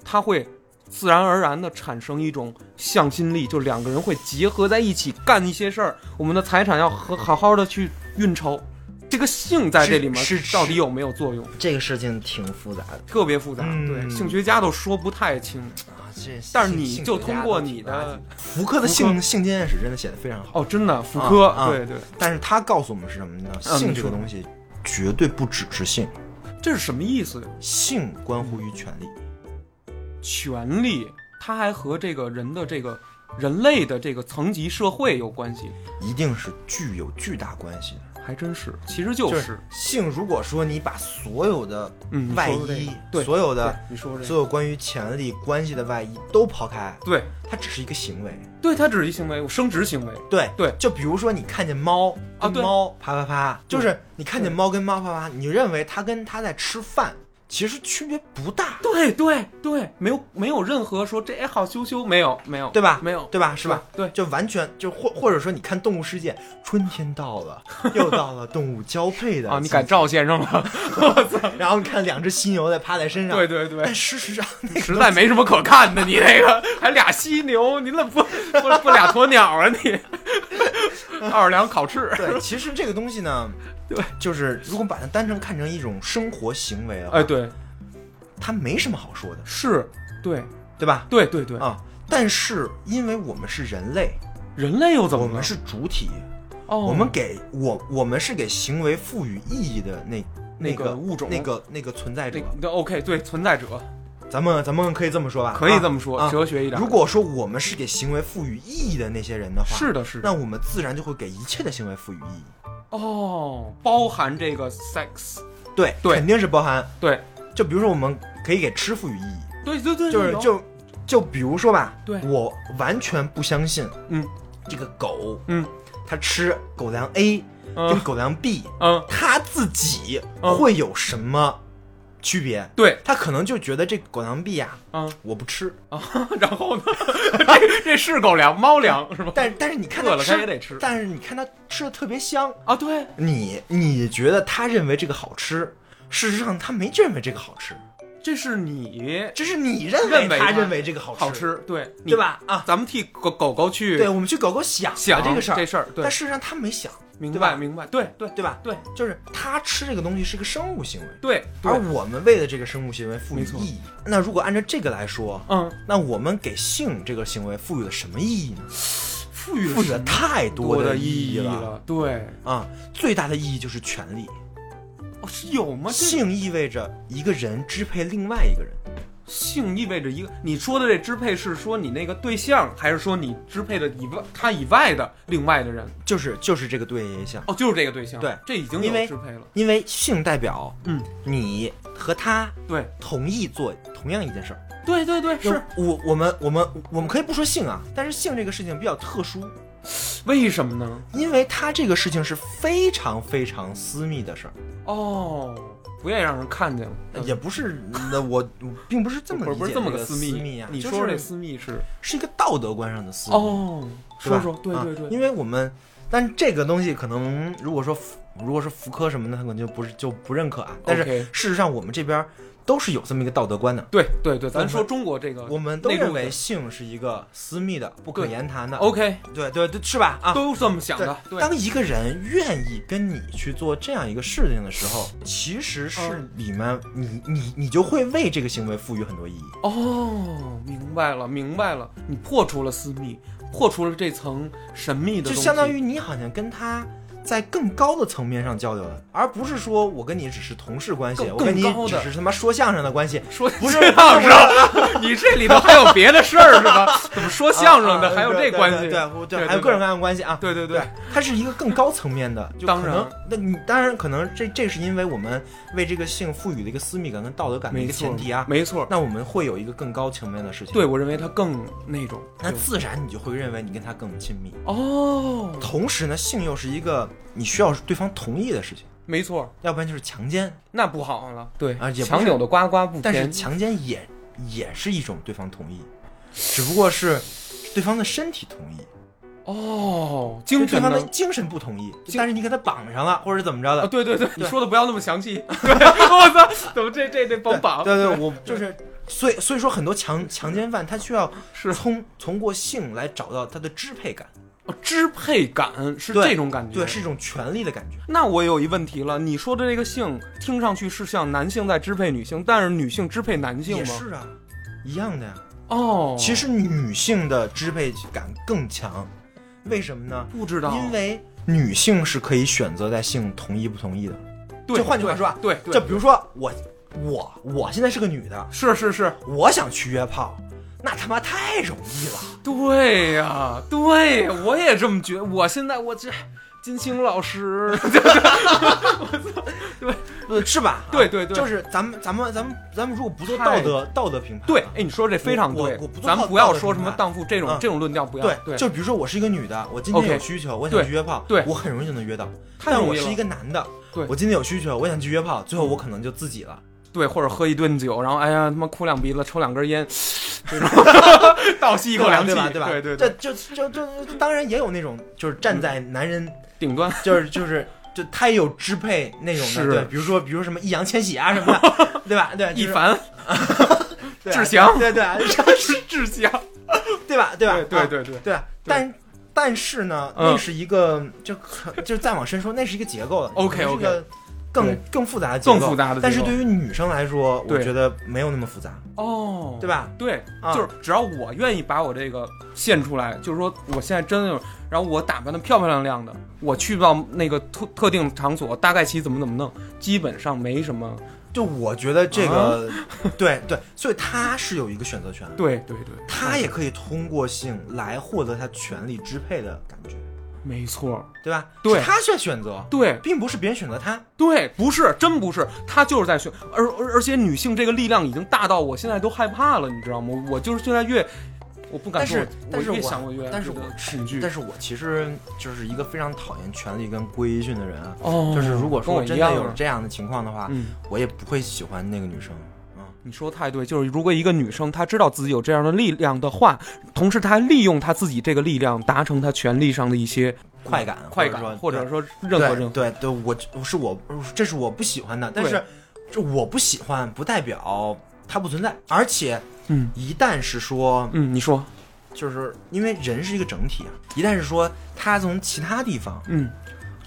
他会自然而然的产生一种向心力，就两个人会结合在一起干一些事儿，我们的财产要和好好的去运筹。这个性在这里面
是是
到底有没有作用？
这个事情挺复杂的
特别复杂，
嗯
对，性学家都说不太清。
啊。这
但是你就通过你的
福柯的性性经验史真的写的非常好，
哦，真的，福柯，对对，
但是他告诉我们是什么呢？性这个东西绝对不只是性，
这是什么意思？
性关乎于权利。
权利，它还和这个人的这个人类的这个层级社会有关系。
一定是具有巨大关系的。
还真是，其实就
就是是性。如果说你把所有的外衣，
对
所有的
你说说这个
所有关于权力关系的外衣都抛开，
对
它只是一个行为。
对，它只是一行为，生殖行为。
对
对
就比如说你看见猫
啊
猫啪啪啪，就是你看见猫跟猫啪啪，你认为它跟它在吃饭，其实区别不大，
对对对，没有没有任何说这哎好羞羞，没有没有，
对吧？
没有
对吧？是吧？
对，
就完全就或或者说你看动物世界，春天到了，又到了动物交配的
啊，你
季
改赵先生了，
然后你看两只犀牛在趴在身上，
对对对
但事实上那个
实在没什么可看的，你那个还俩犀牛，你怎么不不不俩鸵鸟啊你？奥尔良烤翅，
对，其实这个东西呢，
对，
就是如果把它单纯看成一种生活行为的话，
哎，对，
它没什么好说的，
是，对
对吧？
对对对，
啊，但是因为我们是人类，
人类又怎么了？
我们是主体，
哦，
我们给我我们是给行为赋予意义的那
那
个
个物种
那个那个存在者
那。那 OK，对，存在者
咱们咱们可以这么说吧？
可以这么说，
啊
哲学一点。
如果说我们是给行为赋予意义的那些人的话，
是的，是的，
那我们自然就会给一切的行为赋予意义。
哦，包含这个 sex，
对，
对。
肯定是包含。
对，
就比如说，我们可以给吃赋予意义，
对对对，
就是就。就比如说吧，
对。
我完全不相信，
嗯，
这个狗，
嗯，
它吃狗粮 A 跟
嗯
狗粮 B，
嗯，
它自己
嗯。
会有什么区别？
对，
他可能就觉得这狗粮币呀，
嗯。
我不吃，
啊，然后呢，这这是狗粮，猫粮是吗？
但但是你看它吃，
它也得吃。
但是你看它吃的特别香，
啊，对，
你你觉得他认为这个好吃，事实上他没认为这个好吃，
这是你
这是你认
认为它
他认为这个好吃，
好吃，对你
对？吧？啊，
咱们替狗狗狗去
对，我们去狗狗想
想
这个事儿，
这事儿，对
但，事实上他没想，
明白明白，对对
对吧？
对
就是他吃这个东西是个生物行为，
对
而，我们为了这个生物行为赋予意义。那如果按照这个来说，
嗯，
那我们给性这个行为赋予了什么意义呢？
赋予
赋予了太多
的
意义
了，对，
啊！最大的意义就是权利，
哦，是有吗？这
性意味着一个人支配另外一个人。
性意味着一个，你说的这支配是说你那个对象，还是说你支配的以外他以外的另外的人？
就是就是这个对象，
哦，就是这个对象，
对
这已经有支配了，
因为性代表
嗯，
你和他
对
同意做同样一件事儿。
对对对，是
我我们我们我们可以不说性啊，但是性这个事情比较特殊，
为什么呢？
因为他这个事情是非常非常私密的事儿，
哦，不愿意让人看见了，
也不是那我我并不是这么 理解
不是这么
个
个私
密啊，
你
就是
说这私密是
是一个道德观上的私密。
哦，说说，对
啊
对对，
因为我们，但这个东西可能如果说如果是福柯什么的，他可能就不是就不认可啊。但是事实上，我们这边都是有这么一个道德观的。
对对对，咱说中国这个，
我们都认为性是一个私密的、不可言谈的。
OK
对对对，是吧？啊，
都这么想的，对，
当一个人愿意跟你去做这样一个事情的时候，其实是
嗯
里面你你你就会为这个行为赋予很多意义。
哦，明白了明白了，你破除了私密，破除了这层神秘的，
就相当于你好像跟他在更高的层面上交流的，而不是说我跟你只是同事关系，我跟你只是他妈说相声的关系。
说
不是
相声，你这里头还有别的事儿是吧？怎么说相声的
啊
还有这关系？
对对还有各种各样的关系啊。
对对
对，它是一个更高层面的，就
当然
可能，那你当然可能这这是因为我们为这个性赋予了一个私密感跟道德感的一个前提啊。
没错。
那我们会有一个更高层面的事情。
对，我认为它更那种。
那自然你就会认为你跟他更亲密。
哦，
同时呢，性又是一个你需要对方同意的事情，
没错，
要不然就是强奸。
那不好了。对
啊也
强扭的呱呱不
但是。强奸也也是一种对方同意，只不过是对方的身体同意，
哦，精神对
方的？精神不同意，但是你给他绑上了，或者怎么着
啊，
的。
对对对，你说的不要那么详细。对，我操，怎么这这得绑绑？
对对，我就是，所以所以说很多强强奸犯他需要
是
通通过性来找到他的支配感，
哦支配感是这种感觉。
对，是一种权力的感觉。
那我有一问题了，你说的这个性听上去是像男性在支配女性，但是女性支配男性吗？
也是啊，一样的呀。
哦，
其实女性的支配感更强，为什么呢？
不知道，
因为女性是可以选择在性同意不同意的。
对
就换句话说
对
就比如说我，我我现在是个女的，
是是是，
我想去约炮，那他妈太容易了。
对呀、对，我也这么觉得。我现在我这金星老师，
对 是吧？
对对对
就是咱们咱们咱们咱们如果不做道德道德评判，
对，哎，你说这非常
我
对
我不，做
咱们不要说什么荡妇这种
嗯
这种论调，不要
对
对，
就比如说我是一个女的，我今天有需求，我想去约炮，
对
我很容易就能约到。但我是一个男的，
对
我今天有需求，我想去约炮，最后我可能就自己了。
对，或者喝一顿酒，然后哎呀他妈哭两鼻子，抽两根烟，这种 倒吸一口凉气，
对吧？对吧？
对对
这就就就就当然也有那种，就是站在男人，
顶端
就是就是就他也有支配那种的，
是
对，比如说比如什么易烊千玺啊什么的，对吧？对，就是
一凡志祥
对对啊
是志祥，
对吧？对吧？啊
对对对对，
但但是呢，
嗯
那是一个就可就再往深说，那是一个结构了
OK，OK
个更更复杂的结构
更复杂的
但是对于女生来说，我觉得没有那么复杂，
哦，
对吧？
对，
啊
就是只要我愿意把我这个献出来，就是说我现在真的有，然后我打扮的漂漂亮亮的，我去到那个特特定场所，大概其怎么怎么弄，基本上没什么。
就我觉得这个，
啊
对对，所以他是有一个选择权的，
对对对，
他也可以通过性来获得他权力支配的感觉，
没错，
对吧？
对
是他选选择，
对
并不是别人选择他。
对，不是，真不是，他就是在选，而而而且女性这个力量已经大到我现在都害怕了，你知道吗？我就是现在越，我不敢说
但是，但是
我越想我越
但是我
恐惧，
但是我其实就是一个非常讨厌权力跟规训的人啊。
哦，
就是如果说真的有这样的情况的话，
嗯。
我也不会喜欢那个女生啊。
你说的太对，就是如果一个女生她知道自己有这样的力量的话，同时她还利用她自己这个力量达成她权利上的一些
快感，
快感，或者说任何任何。
对对我是我这是我不喜欢的，但是这我不喜欢不代表它不存在，而且
嗯。
一旦是说，
嗯，你说。
就是因为人是一个整体啊，一旦是说他从其他地方，
嗯，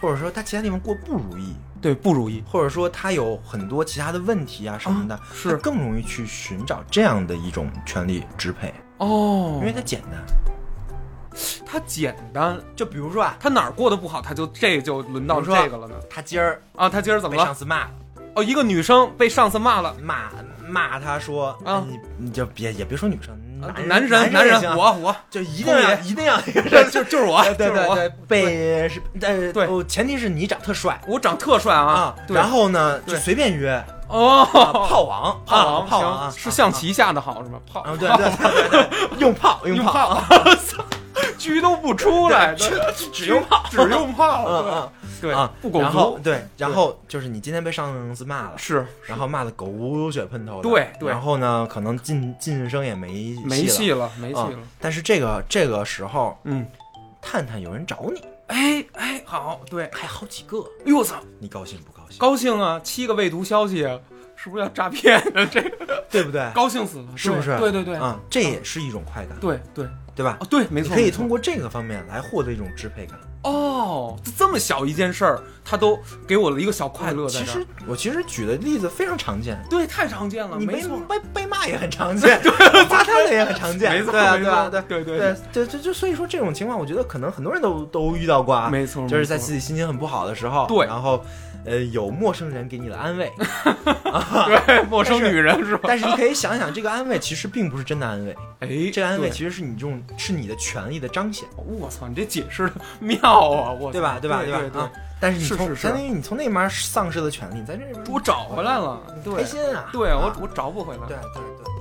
或者说他其他地方过不如意，
对不如意
或者说他有很多其他的问题啊什么的，
是
更容易去寻找这样的一种权力支配，
哦，
因为它简单。
他简单，
就比如说啊，
他哪儿过得不好，他就这就轮到
说
这个了呢
他今儿
啊，他今儿怎么
被上
了？
司骂了。
哦，一个女生被上司骂了。
骂骂他说
啊
哎你你就别也别说女生，男
男
人
男人，我我
就一定要一定要
这就就是我，
对对对，被是呃
对
哦前提是你长特帅
我长特帅啊
然后呢就随便约啊
哦，
炮王
炮王
啊炮王啊
是象棋下的好是吗？炮
啊对对对 用炮用
用
炮
炮，狙都不出来，
只只用炮
只用炮，
嗯嗯
对
啊
不
后
足，
对然后就是你今天被上司骂了。
是
然后骂的狗血喷头的，
对对
然后呢，可能晋晋升也没
没戏
了，
没戏
啊
了，
但是这个这个时候，
嗯，
探探有人找你，
哎哎，好，对，
还好几个，
哎呦我操，
你高兴不高兴？
高兴啊，七个未读消息，是不是要诈骗的？这个
对不对？
高兴死了，
是不是？
对对对，
啊，这也是一种快感，
对对，
对吧？
哦对，没错，
你可以通过这个方面来获得一种支配感。
哦，这么小一件事儿，他都给我了一个小快乐在这儿。
其实我其实举的例子非常常见，
对，太常见了，
你被
没错，
被被骂也很常 见，对，发他的也很常见，
没错
对啊
没
对啊
错
对
对对。
对对，就就所以说这种情况，我觉得可能很多人都都遇到过啊，
没错
就是在
没错。
自己心情很不好的时候，
对。
然后呃有陌生人给你的安慰，
对，陌生女人是吧？
但是你可以想想，这个安慰其实并不是真的安慰，
哎，
这个安慰其实是你这种是你的权利的彰显。
我操，你这解释的妙啊！我
对吧？对吧？
对
吧？
对
啊！但是你从相当于你从那面丧失了权利，你在这边
我找回来了，对，
开心啊！
对我
啊
我找不回来。
对对对。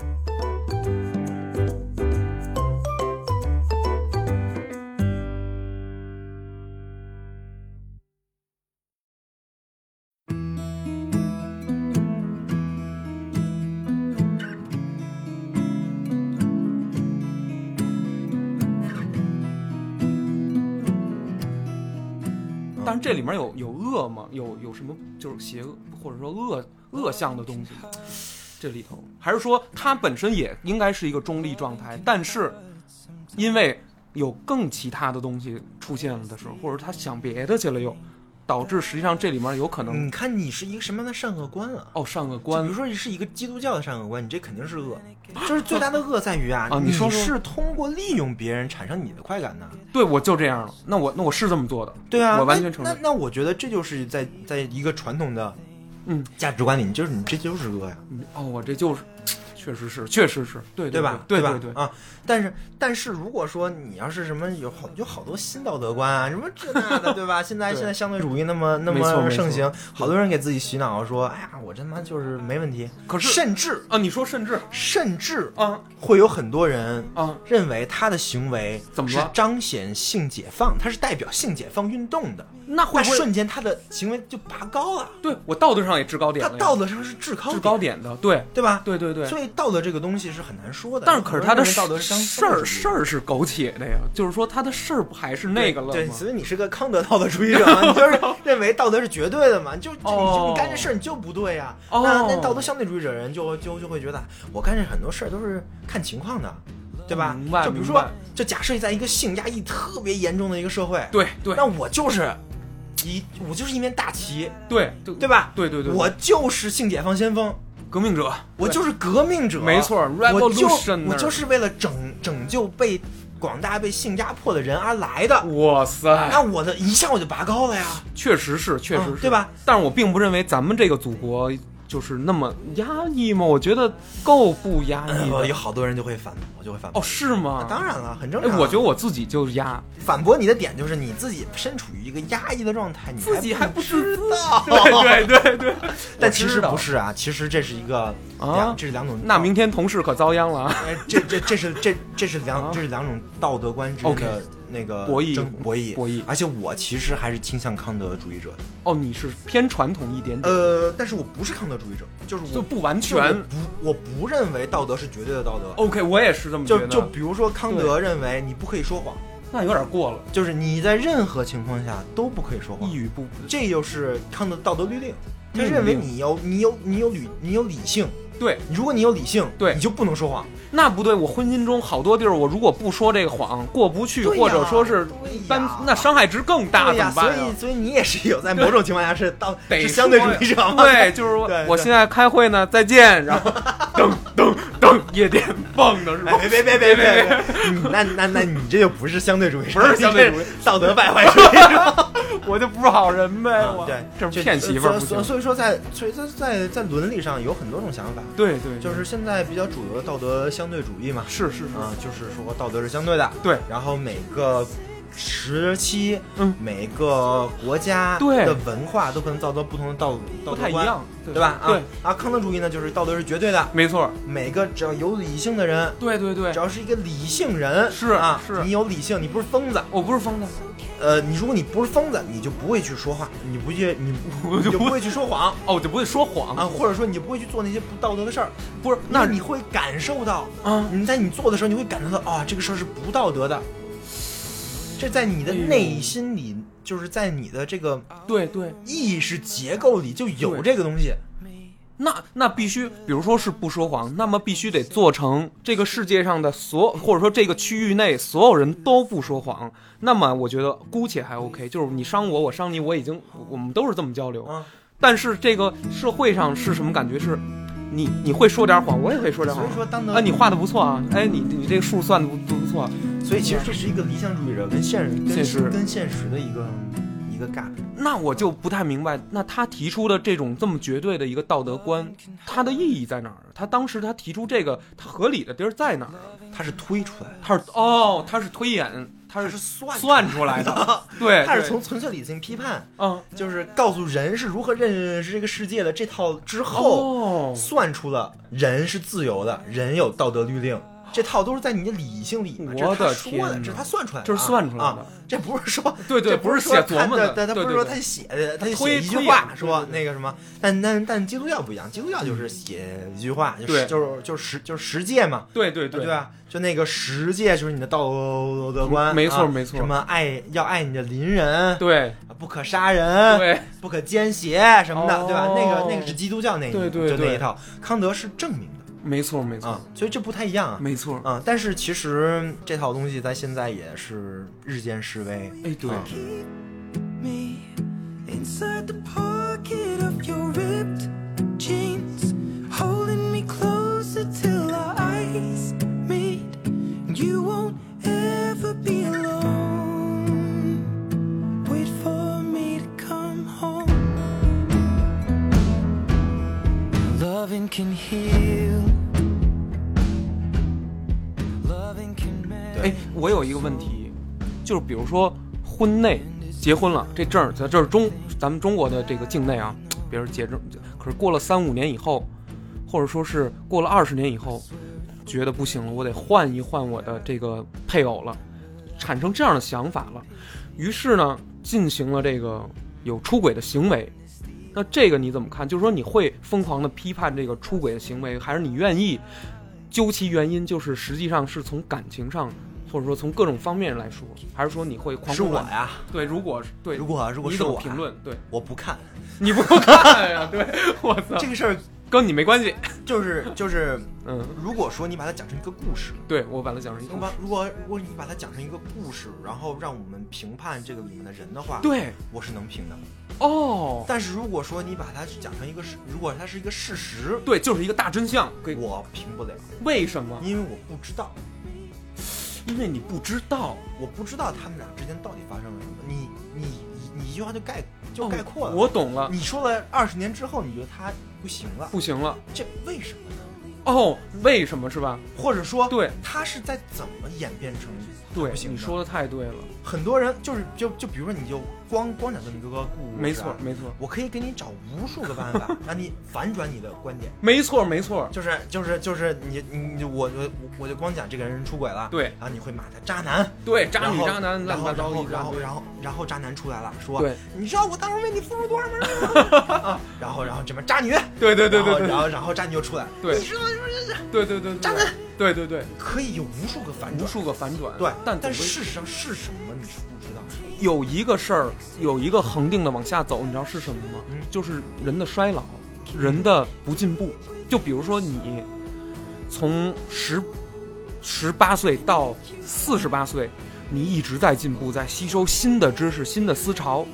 但是这里面有有恶吗？有有什么就是邪恶或者说恶恶向的东西？这里头还是说它本身也应该是一个中立状态，但是因为有更其他的东西出现了的时候，或者他想别的去了又，导致实际上这里面有可能
你看你是一个什么样的善恶观了？
哦善恶观
比如说你是一个基督教的善恶观，你这肯定是恶，就是最大的恶在于啊，你
啊你说说
是通过利用别人产生你的快感呢。
对我就这样了，那我那我是这么做的，
对啊，
我完全承认。
那那我觉得这就是在在一个传统的
嗯
价值观里，你就是你这就是恶呀。
嗯哦，我这就是确实是，确实是，对
对吧？
对
吧？
对
啊，但是但是如果说你要是什么有好有好多新道德观啊，什么这那的，对吧？现在现在相对主义那么那么盛行，好多人给自己洗脑说，哎呀，我他妈就是没问题。
可是
甚至
啊，你说甚至
甚至
啊
会有很多人
啊，
认为他的行为是
怎么是
彰显性解放，他是代表性解放运动的，那
那会
瞬间他的行为就拔高了，
对我道德上也制高点
他
了他，
道德上是制高
制高点的，对
对吧？
对对对。
所以道德这个东西是很难说的。
但是可是他的
道德是
事
彰
儿事儿是苟且的呀，就是说他的事儿不还是那个了
对，
吗？
所以你是个康德道德主义者嘛？你就是认为道德是绝对的嘛？就就你你干这事儿你就不对呀。
哦
那那道德相对主义者人就就就会觉得我干这很多事儿都是看情况的，对吧
明白？
就比如说，就假设在一个性压抑特别严重的一个社会，
对对
那我就是一我就是一面大旗，
对对
对吧？
对对对，
我就是性解放先锋，
革命者，
我就是革命者，
没错
我就我就是为了拯拯救被广大被性压迫的人而来的。
哇塞，
那我的一下我就拔高了呀，
确实是，确实是，
嗯对吧？
但是我并不认为咱们这个祖国就是那么压抑吗，我觉得够不压抑的。
呃有好多人就会反驳，就会反驳。
哦，是吗？
当然了，很正
哎，
常。
我觉得我自己就压，
反驳你的点就是你自己身处于一个压抑的状态，你
自己还不
知道。
对对对对。
但其实不是啊，其实这是一个
啊
两，这是两种。
那明天同事可遭殃了啊！
哎，这这这是这这是两
啊
这是两种道德观之间
OK
的那个
博弈
争博弈
博弈
而且我其实还是倾向康德主义者的。
哦，你是偏传统一点点，
呃，但是我不是康德主义者，就是我
就不完全。
不我不认为道德是绝对的道德。
OK，我也是这么觉得。
就就比如说康德认为你不可以说谎，
那有点过了，
就是你在任何情况下都不可以说谎
一，语不
这就是康德道德律令。他认为你有你有你有理你有理性，
对。
如果你有理性，
对
你就不能说谎。
那不对，我婚姻中好多地儿，我如果不说这个谎，过不去，
对呀
或者说是
对呀
搬，那伤害值更大，
对呀，所
怎么办所
以？所以你也是有在某种情况下是到
得
是相对主义者嘛？
对，就是说
对对
我现在开会呢，再见，然后 噔噔噔，夜店蹦的是吧
哎，？别别别别别那那那你这就不是相对主义，
不是相对主义
道德败坏主义 者。
我就不是好人呗，
对，
这
就是
骗媳妇儿。
所以所以说在所以在在在伦理上有很多种想法，
对对，
就是现在比较主流的道德相对主义嘛，
是是是，
啊，就是说道德是相对的，
对
然后每个时期，
嗯。
每个国家的文化都可能造成不同的道道德观，
不太一样，
对。吧？啊
对，
啊，康德主义呢，就是道德是绝对的，
没错，
每个只要有理性的人，
对对对。
只，要是一个理性人，
是
啊，
是。
你有理性，你不是疯子，
我不是疯子，
呃，你如果你不是疯子，你就不会去说话，你不去，你
我就不
你就不会去说谎。
哦，就不会说谎。
啊，或者说你就不会去做那些不道德的事儿，
不是那
那你会感受到，
啊，
你在你做的时候，你会感受到啊，这个事儿是不道德的。这在你的内心里，就是在你的这个
对对，
意识结构里就有这个东西。
那那必须，比如说是不说谎，那么必须得做成这个世界上的所，或者说这个区域内所有人都不说谎。那么我觉得姑且还 OK，就是你伤我，我伤你，我已经我们都是这么交流。
啊，
但是这个社会上是什么感觉？是，你你会说点谎，我也会说点谎
所以。说，当德
啊，你画的不错啊！哎，你你这个数算的不不不错。
所以其实这是一个理想主义者跟现实、跟
现实
跟现实的一个一个 gap。
那我就不太明白，那他提出的这种这么绝对的一个道德观，它的意义在哪儿？他当时他提出这个，他合理的地儿在哪儿？
他是推出来的，
他是哦，他是推演，他是
它是算
算出来的，对，
他是从纯粹理性批判，
嗯
就是告诉人是如何认识这个世界的这套之后，
哦，
算出了人是自由的，人有道德律令。这套都是在你的理性里嘛，这
我的
是他说的，
天
这是他算出来的啊，
这是算出来的
啊，这不是说
对对
这不
不是写琢磨的
他不是说他写的，他就写一句话说那个什么，但但但基督教不一样，基督教就是写一句话，就是就是就是十就是十诫嘛，
对对
对。吧？就那个十诫就是你的道德观，
没错
啊
没错。
什么爱要爱你的邻人，
对。
不可杀人，
对
不可奸邪什么的，
哦
对吧？那个那个是基督教那一
对对对
就那一套，康德是证明的
没错没错
啊，所以这不太一样啊。
没错，
啊，但是其实这套东西在现在也是日渐式微。
哎对
，inside the pocket of your ripped jeans, holding me closer till our eyes meet. You won't ever be alone. Wait for me to come home. Loving can heal
我有一个问题，就是比如说婚内结婚了，这证儿在这是中咱们中国的这个境内啊，比如结证，可是过了三五年以后，或者说是过了二十年以后，觉得不行了，我得换一换我的这个配偶了，产生这样的想法了，于是呢，进行了这个有出轨的行为。那这个你怎么看？就是说你会疯狂的批判这个出轨的行为，还是你愿意究其原因，就是实际上是从感情上，或者说从各种方面来说，还是说你会狂
是我呀，
对，如果对，
如果如果是我
评论？对，
我不看
你不看呀？对，我操，
这个事儿，
跟你没关系。
就是就是，
嗯，
如果说你把它讲成一个故事，
对我把它讲成一个
如果如果如果你把它讲成一个故事，然后让我们评判这个里面的人的话，
对
我是能评的。
哦，
但是如果说你把它讲成一个事，如果它是一个事实，
对，就是一个大真相。给
我评不了，
为什么？
因为我不知道，
因为你不知道，
我不知道他们俩之间到底发生了什么。你你你你一句话就概就
哦
概括了。
我懂了，
你说了二十年之后，你觉得他不行了，
不行了。
这为什么呢？
哦，为什么是吧？
或者说，
对
他是在怎么演变成
对
不，行
你说的太对了，
很多人就是就就比如说，你就光光讲这么一个故事、啊，
没错，没错，
我可以给你找无数个办法，让你反转你的观点。
没错，没错。
就是就是就是你你你我我我就光讲这个人出轨了，
对。
然后你会骂他渣男，
对，渣女、渣男，
然后然后然后然后然后渣男出来了，说
对。
你知道我当时为你付出多少吗？啊 然后然后这边渣女，
对对对对
然后然后渣女就出来，
对。
你知道
对对对，
渣男，
对对对，
可以有无数个反转，
无数个反转。
对，
但
但事实上是什么你是不知道。
有一个事儿，有一个恒定的往下走，你知道是什么吗？
嗯
就是人的衰老，人的不进步。就比如说你从十十八岁到四十八岁，你一直在进步，在吸收新的知识、新的思潮。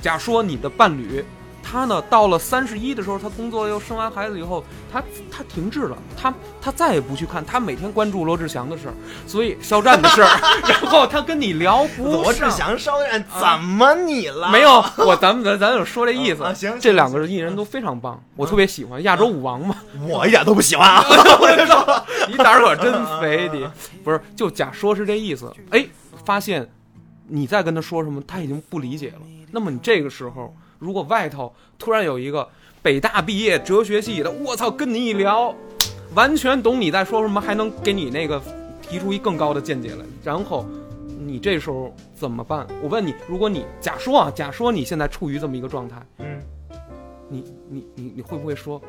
假说你的伴侣，他呢到了三十一的时候，他工作又生完孩子以后，他他停滞了，他他再也不去看，他每天关注罗志祥的事儿，所以肖战的事儿，然后他跟你聊不
罗志祥、肖战怎么你了？
没有，我咱们咱咱就说这意思。
啊行行
这两个艺人都非常棒，我特别喜欢亚洲舞王嘛。
我一点都不喜欢啊！
你胆儿可真肥，你不是就假说是这意思。哎，发现你在跟他说什么，他已经不理解了。那么你这个时候，如果外头突然有一个北大毕业哲学系的，我操，跟你一聊，完全懂你在说什么，还能给你那个提出一更高的见解来，然后。你这时候怎么办？我问你，如果你假说啊，假说你现在处于这么一个状态，
嗯，
你你你你会不会说，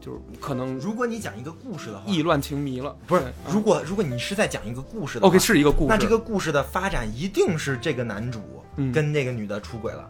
就是可能
如果你讲一个故事的话，
意乱情迷了？
不是
对，
如果如果你是在讲一个故事的话
OK 是一个故事，
那这个故事的发展一定是这个男主
嗯
跟那个女的出轨了，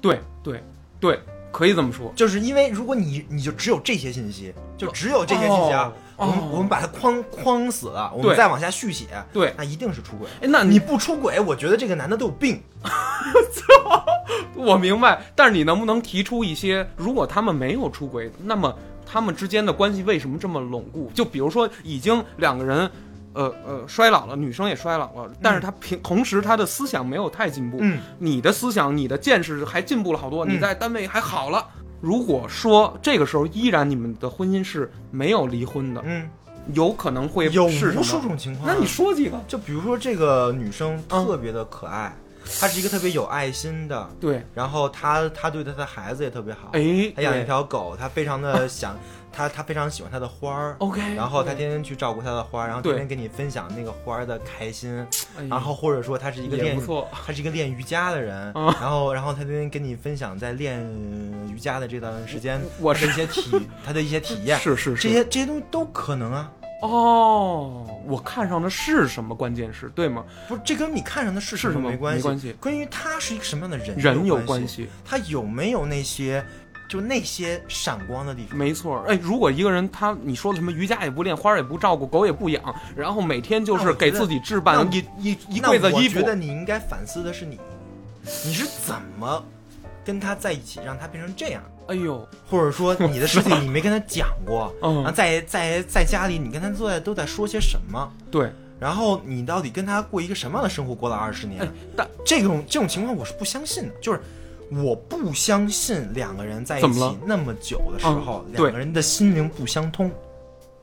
对对对，可以这么说。
就是因为如果你你就只有这些信息，就只有这些信息啊，我们我们把它框框死了，我们再往下续写，
对，
那一定是出轨。
哎，那
你
你
不出轨，我觉得这个男的都有病。
我明白，但是你能不能提出一些，如果他们没有出轨，那么他们之间的关系为什么这么巩固？就比如说，已经两个人。呃呃，衰老了，女生也衰老了，但是她平同时她的思想没有太进步，
嗯，
你的思想、你的见识还进步了好多，
嗯
你在单位还好了。如果说这个时候依然你们的婚姻是没有离婚的，
嗯，
有可能会
有无数种情况啊。
那你说几个？
就比如说这个女生
嗯
特别的可爱，她是一个特别有爱心的，
对，
然后她她对她的孩子也特别好，
哎，
她养一条狗，她非常的想，她她非常喜欢他的花儿。
OK，
然后他天天去照顾他的花儿，然后天天跟你分享那个花儿的开心，然后或者说他是一个练
错，
她是一个练瑜伽的人，
啊
然后然后他天天跟你分享在练瑜伽的这段时间，
我
她的一些体他的一些体验，
是是是，
这些这些东西都可能啊，
哦，我看上的是什么？关键是对吗？
不是这跟你看上的是
是什么
没关
没关系
关于他是一个什么样的人
人有
关
关，系，
他有没有那些就那些闪光的地方？
没错。哎，如果一个人他你说的什么瑜伽也不练，花儿也不照顾，狗也不养，然后每天就是给自己置办一一一
那
柜子衣服
我觉，得你应该反思的是你，你是怎么跟他在一起，让他变成这样？
哎呦，
或者说你的事情你没跟他讲过，然 后
嗯，
在在在家里你跟他坐在都在说些什么？
对，
然后你到底跟他过一个什么样的生活？过了二十年，
哎，但
这种这种情况我是不相信的，就是我不相信两个人在一起那么久的时候，
嗯
两个人的心灵不相通。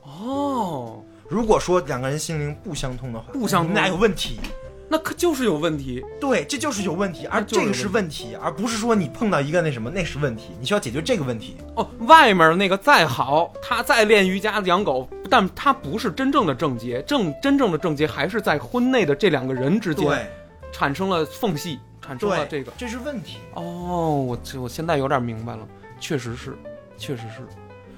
哦，
如果说两个人心灵不相通的话，
不相通
你们俩有问题。
那可就是有问题。
对，这就是有问题，而这个是问题，而不是说你碰到一个那什么，那是问题，你需要解决这个问题。
哦，外面那个再好，他再练瑜伽养狗，但他不是真正的症结，正真正的症结还是在婚内的这两个人之间产生了缝隙，产生了，这个。
这是问题。
哦，我这我现在有点明白了，确实是，确实是。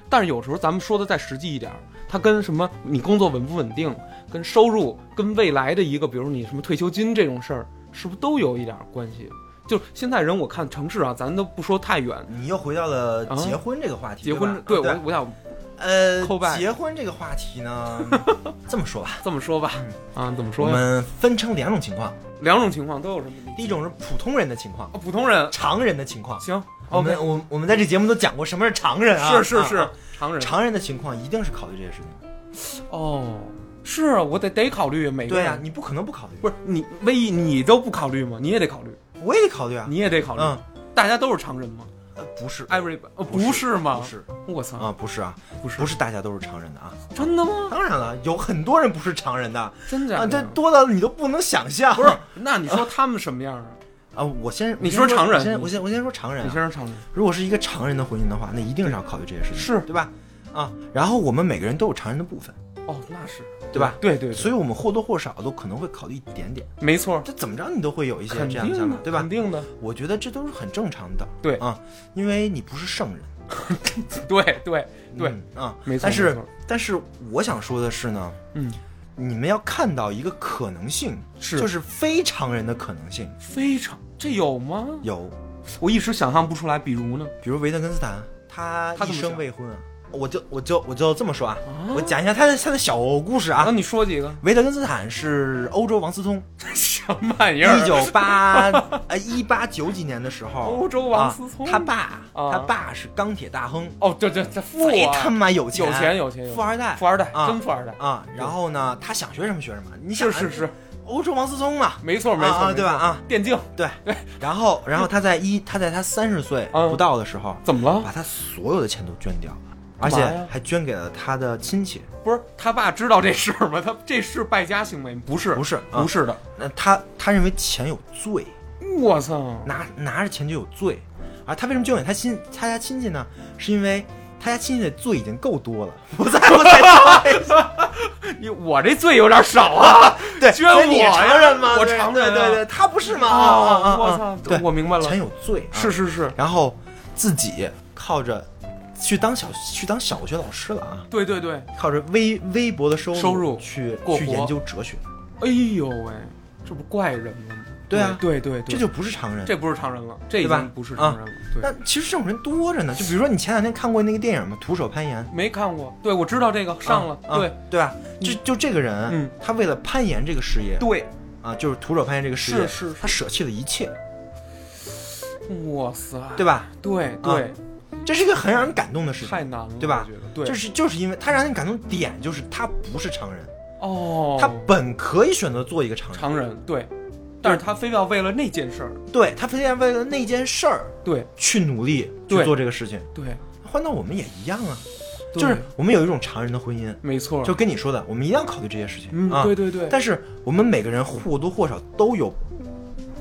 但是有时候咱们说的再实际一点，它跟什么你工作稳不稳定，跟收入，跟未来的一个，比如你什么退休金这种事儿，是不是都有一点关系？就现在人，我看城市啊，咱都不说太远，
你又回到了结婚这个话题，
结婚，
对
对我我想
呃结婚这个话题呢，这么说吧，
这么说吧，啊，怎么说？
我们分成两种情况，
两种情况都有什么？
第一种是普通人的情况，
哦，普通人。
常人的情况。
行
我们我我们在这节目都讲过什么是常人啊，
是是是。常人。
常人的情况一定是考虑这些事情。
哦，是啊，我得得考虑每个人，
对呀、你不可能不考虑，
不是你唯一你都不考虑吗？你也得考虑，
我也得考虑啊。
你也得考虑，
嗯，
大家都是常人吗
呃不是
，？Every 呃
不是
吗？
不是
我操，
啊，不是啊，
不是
不是大家都是常人的啊。
真的吗？
当然了，有很多人不是常人的啊，
真的啊？
这多到你都不能想象。
不是？那你说他们什么样啊？
啊，我先
你说常人
我先我先我先说常人、啊。
你先说常人，
如果是一个常人的婚姻的话，那一定是要考虑这些事情，
是
对吧？啊，然后我们每个人都有常人的部分，
哦，那是
对吧？
对对，对。
所以我们或多或少都可能会考虑一点点，
没错，
这怎么着你都会有一些这样的想法对吧？
肯？定的，
我觉得这都是很正常的，
对。
啊，因为你不是圣人，
对对对，
嗯啊，
没错
但是但是我想说的是呢，
嗯，
你们要看到一个可能性，
是。
就是非常人的可能性。
非常这有吗？
有，
我一时想象不出来，比如呢？
比如维特根斯坦，他一生未婚啊，我就我就我就这么说啊，
啊
我讲一下他的他的小故事啊
那。你说几个？
维特根斯坦是欧洲王思聪，
什么玩意儿？
一九八呃一八九几年的时候，
欧洲王思聪
啊他爸
啊
他爸是钢铁大亨，
哦，对对这富啊
贼他妈有钱，
有钱
富二代，
富二代，
啊
真富二代，
啊。然后呢，他想学什么学什么，你想
是是是，
欧洲王思聪嘛，
没错没错，
对吧啊？
电竞
对对，然后然后他在一他在他三十岁
嗯
不到的时候，
怎么了？
把他所有的钱都捐掉了，而且还捐给了他的亲戚。
不是他爸知道这事儿吗？他这是败家行为吗？不是，
不是啊
不是的。
那他他认为钱有罪，
我操！
拿拿着钱就有罪，啊他为什么捐给他亲他家亲戚呢？是因为他家亲戚的罪已经够多了，不再不再
你我这罪有点少啊！
对，
捐我呀
常人吗？
我承认啊
对对对，他不是吗？啊啊啊啊
我操！
对，
我明白了，
钱有罪，啊
是是是，
然后自己靠着去当小去当小学老师了啊，
对对对。
靠着微微薄的收入
收入
去去研究哲学，
哎呦喂，这不怪人了吗？
对啊
对对对，
这就不是常人。
这不是常人了，这已经不是常人了。对，
那其实这种人多着呢，就比如说你前两天看过那个电影吗？徒手攀岩
没看过。对，我知道这个上了。对
对吧？就就这个人，
嗯
他为了攀岩这个事业
对，
啊，就是徒手攀岩这个事业，
是是是
他舍弃了一切，
哇塞，
对吧？
对对，
这是一个很让人感动的事情，
太难了，
对吧？
对，
就是就是因为他让人感动点就是他不是常人，
哦，
他本可以选择做一个常人，
常人对，但是他非要为了那件事儿，
对他非要为了那件事儿
对。
去努力去做这个事情。
对，
换到我们也一样啊，就是我们有一种常人的婚姻，
没错，
就跟你说的，我们一定要考虑这些事情、
嗯，
啊。
对对对，
但是我们每个人或多或少都有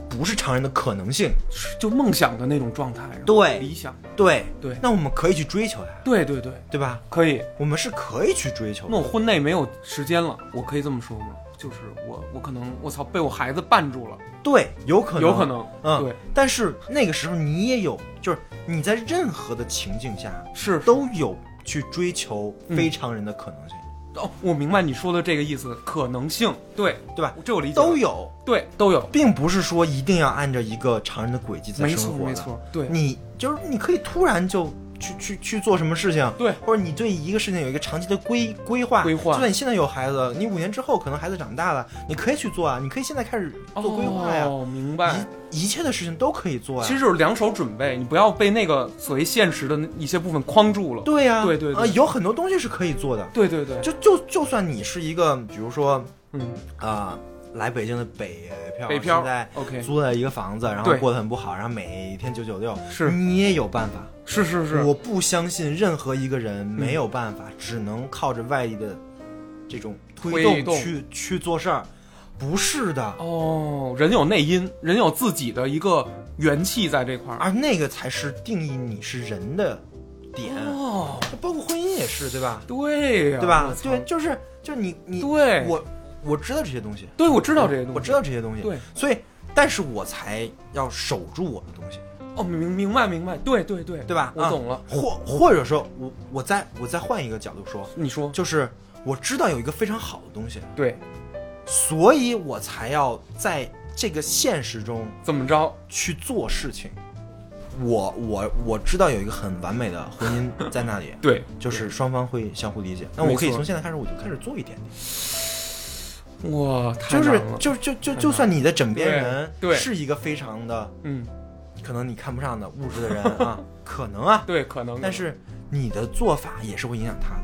不是常人的可能性，
是就梦想的那种状态，
对
理想，
对
对。
那我们可以去追求呀，
对对对，
对吧？
可以。
我们是可以去追求。
那我婚内没有时间了，我可以这么说吗？就是我我可能我操被我孩子绊住了，
对，有可能，
有可能，
嗯，
对，
但是那个时候你也有，就是你在任何的情境下
是。
都有去追求非常人的可能性，
哦，我明白你说的这个意思，可能性，对
对吧？
这我理解了。
都，有，
对都有，
并不是说一定要按照一个常人的轨迹在生活的
没错，对。
你就是你可以突然就去去去做什么事情，
对
或者你对一个事情有一个长期的规规划，
规划
就算你现在有孩子，你五年之后可能孩子长大了，你可以去做啊，你可以现在开始做规划呀，
哦，明白。
一一切的事情都可以做呀。
其实就是两手准备，你不要被那个所谓现实的一些部分框住了。
对呀、
对对对
啊，有很多东西是可以做的。
对对对，
就就就算你是一个，比如说
嗯，
啊、来北京的北漂，
北漂
现在
OK
租了一个房子，然后过得很不好，然后每天九九六，
是
你也有办法。
是是是，
我不相信任何一个人没有办法，只能靠着外力的这种推
推动
去去做事儿，不是的，
哦，人有内因，人有自己的一个元气在这块儿。
而那个才是定义你是人的点，
哦，
包括婚姻也是，对吧？
对呀、
对吧对，就是就是你你
对
我我知道这些东西，
对，我知道这些东西，
我知道这些东西，
对，
所以但是我才要守住我的东西，
哦，明明白明白，对对对，
对吧？啊
我懂了。
或或者说我我再我再换一个角度说，
你说。
就是我知道有一个非常好的东西，
对，
所以我才要在这个现实中
怎么着？
去做事情。我我我知道有一个很完美的婚姻在那里，
对，
就是双方会相互理解。那我可以从现在开始，我就开始做一点点。
哇，太
就是就就就就算你的枕边人是一个非常的
嗯，
可能你看不上的物质的人啊，可能啊，
对，可能，
但是你的做法也是会影响他的。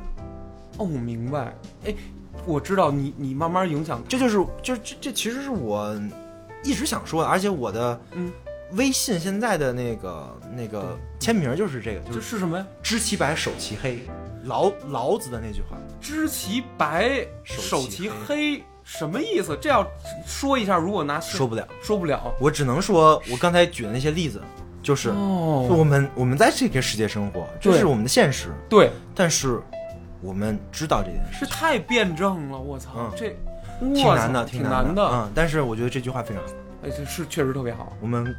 哦，我明白，哎，我知道你你慢慢影响，
这就是就这这其实是我一直想说的，而且我的
嗯，
微信现在的那个那个签名就是这个，就是
是什么呀？
知其白守其黑，老老子的那句话。
知其白，
手
手
其
其黑，什么意思？这要说一下，如果拿
说不了，
说不了，
我只能说，我刚才举的那些例子，就是
哦，
我们我们在这个世界生活，这
对
是我们的现实，
对，
但是我们知道这件事，
是太辩证了，我操，
嗯。
这
挺难的，
挺
难
的，
嗯，但是我觉得这句话非常好，
哎，这是确实特别好，
我们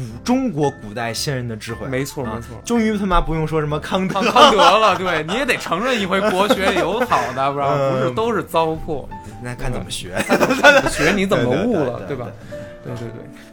古中国古代先人的智慧，
没错
啊
没错。
终于他妈不用说什么康德。
康康德了，对，你也得承认一回国学有好的，不然不是
嗯
都是糟粕，
那看怎么学。
学你怎么悟了，
对
吧？对对。对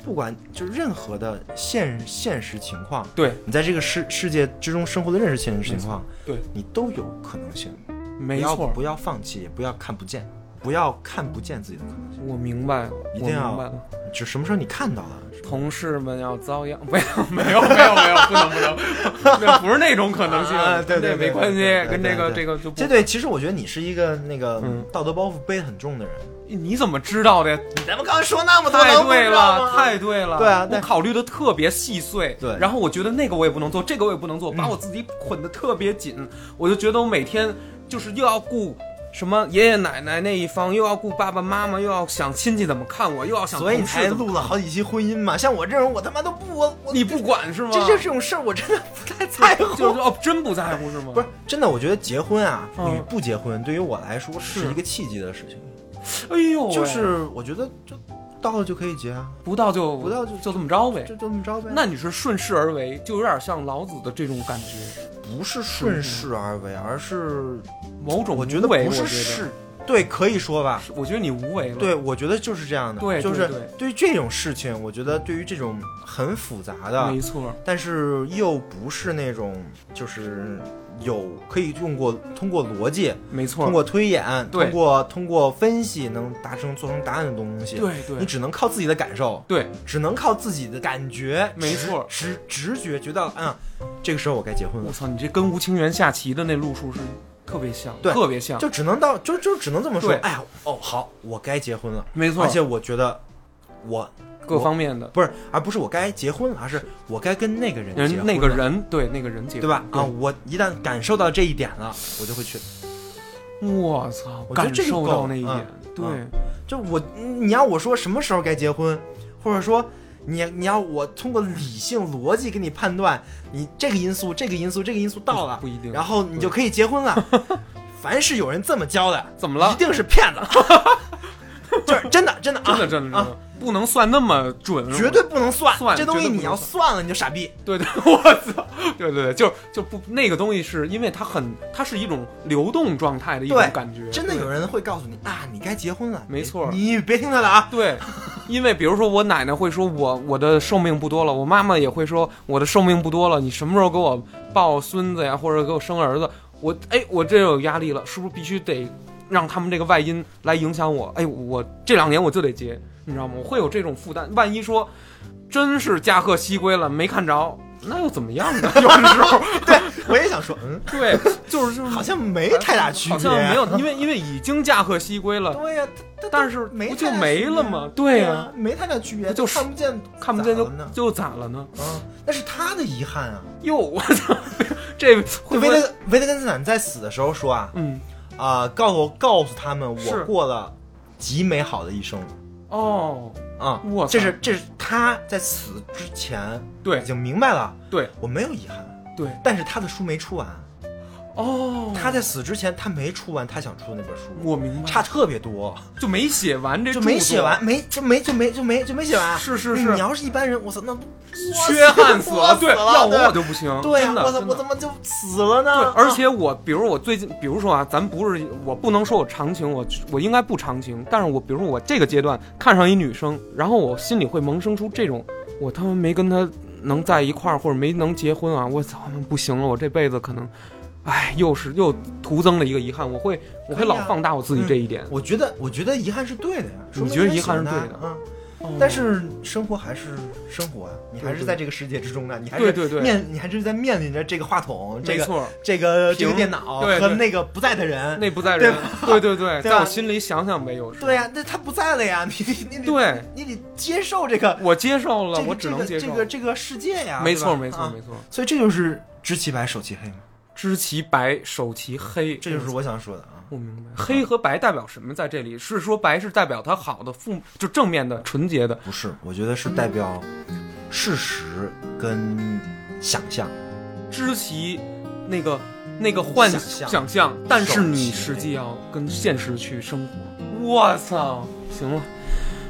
不管就是任何的现现实情况，
对，
你在这个世世界之中生活的认识现实情况，
对，
你都有可能性。
没错
不，要放弃，也不要看不见，不要看不见自己的可能性。
我明白了，
一定要
明白了。
就什么时候你看到了，
同事们要遭殃，没有没有没有没有，不能不能，那不是那种可能性
啊，对对
没关系，跟这个这个就不
这。对，其实我觉得你是一个那个
嗯
道德包袱背得很重的人。
你怎么知道的呀？
咱们刚才说那么多，
太对了，太对了。
对啊我
考虑的特别细碎。
对
然后我觉得那个我也不能做，这个我也不能做，把我自己捆得特别紧。我就觉得我每天就是又要顾什么爷爷奶奶那一方，又要顾爸爸妈妈，又要想亲戚怎么看我，又要想
所以你才录了好几期婚姻嘛。像我这种，我他妈都不我我
你不管是吗？
这这这种事儿，我真的不太在乎。
就是哦，真不在乎是吗？
不是真的，我觉得结婚啊
嗯
与不结婚，对于我来说
是
是一个契机的事情。
哎呦，
就是我觉得就到了就可以结啊，
不到就
不到就
就这么着呗
就。这么着呗。
那你是顺势而为，就有点像老子的这种感觉，
不是顺势而为，而是
某种
我觉得不是势，对，可以说吧。
我觉得你无为了。
对，我觉得就是这样的。
对
就是
对
于这种事情，我觉得对于这种很复杂的
没，错，
但是又不是那种就是有可以用过通过逻辑、
没错，
通过推演、
对
通过通过分析能达成做成答案的东西。
对对
你只能靠自己的感受，
对，
只能靠自己的感觉，
没错
直直直觉觉到，嗯，这个时候我该结婚了
我。操，你这跟吴清源下棋的那路数是特别像，
对
特别像，
就只能到就就只能这么说。哎呀，哦，好，我该结婚了。
没错，
而且我觉得我
各方面的。
不是，而不是我该结婚了，而是我该跟那个人结婚
人那个，人对那个人结婚
对吧？啊，我一旦感受到这一点了，我就会去。
我操，
我
感受到那一点，
嗯
对，
就我，你要我说什么时候该结婚，或者说你你要我通过理性逻辑给你判断，你这个因素、这个因素、这个因素到了，
不一定
然后你就可以结婚了。凡是有人这么教的，
怎么了？
一定是骗子，就是真的真的啊
真的真的真
啊
的不能算那么准，
绝对不能算，
算
这东西你要算了你就傻逼。
对对，我操，对对对，就就不那个东西是因为它很，它是一种流动状态的一种感觉，
真的有人会告诉你啊，你该结婚了，
没错
你你别听他的啊。
对，因为比如说我奶奶会说我我的寿命不多了，我妈妈也会说我的寿命不多了，你什么时候给我抱孙子呀，或者给我生儿子？我哎，我这有压力了，是不是必须得让他们这个外因来影响我？哎，我这两年我就得结，你知道吗？我会有这种负担。万一说真是驾鹤西归了，没看着，那又怎么样呢？有的时候，
对，我也想说，嗯，
对，就是就是
好像没太大区别，
好像没有，因为因为已经驾鹤西归了，
对呀、它
但是
没
不就没了吗
啊
对呀
呀、没太大区别，
就
看不见，
看不见就就咋了呢？
啊，那是他的遗憾啊。
哟，我操，这
维？特维特根斯坦在死的时候说啊，
嗯，
啊、告诉告诉他们我过了极美好的一生
哦，
啊！
我
这是这是他在死之前
对
已经明白了，
对
我没有遗憾，
对，
但是他的书没出完，
哦，
他在死之前他没出完他想出的那本书，
我明白，
差特别多，
就没写完这
就没写完，，没就没就没就没就没写完。
是是是
你要是一般人，我操，那不
缺憾死了，对，要我我就不行，
对呀、我操，我怎么就死了呢？
对，而且我，比如我最近，比如说啊，咱不是我不能说我长情，我我应该不长情，但是我比如说我这个阶段看上一女生，然后我心里会萌生出这种，我他妈没跟她能在一块儿，或者没能结婚啊，我操，不行了，我这辈子可能，哎，又是又徒增了一个遗憾，我会我会老放大我自己这一点。
我觉得，我觉得遗憾是对的呀。
你觉得遗憾是对的
啊？
哦
但是生活还是生活啊，你还是在这个世界之中的，你还是
对对对
面，你还是在面临着这个话筒，这个，这个这个电脑和那个不在的人。
那不在
对
人，对对对，在我心里想想没有，
对呀，那他不在了呀，你你你得
对
你得接受这个，
我接受了，我只能接受
这个这，个世界呀。
没错没错没错，
所以这就是知其白，守其黑嘛，
知其白，守其黑，
这就是我想说的啊。
不明白，黑和白代表什么？在这里是说白是代表它好的、负就正面的、纯洁的，
不是，我觉得是代表事实跟想象。
知其那个那个幻
想象
想象，但是你实际要跟现实去生活。我操！行了，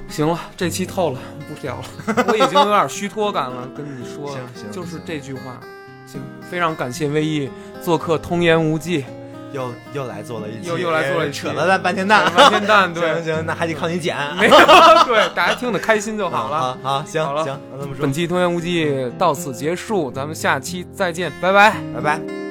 行了，这期透了，不聊了，我已经有点虚脱感了。跟你说，
行行
就是这句话。行，非常感谢魏毅做客通言无忌，
又又来做了一期，
又又来做了一期
扯了半天蛋，
半天蛋，对
行，行，那还得靠你剪。
没有，对，大家听得开心就好了。
好，好，行
好了
行，那这么说
本，期通言无忌到此结束，咱们下期再见，拜拜。
拜拜。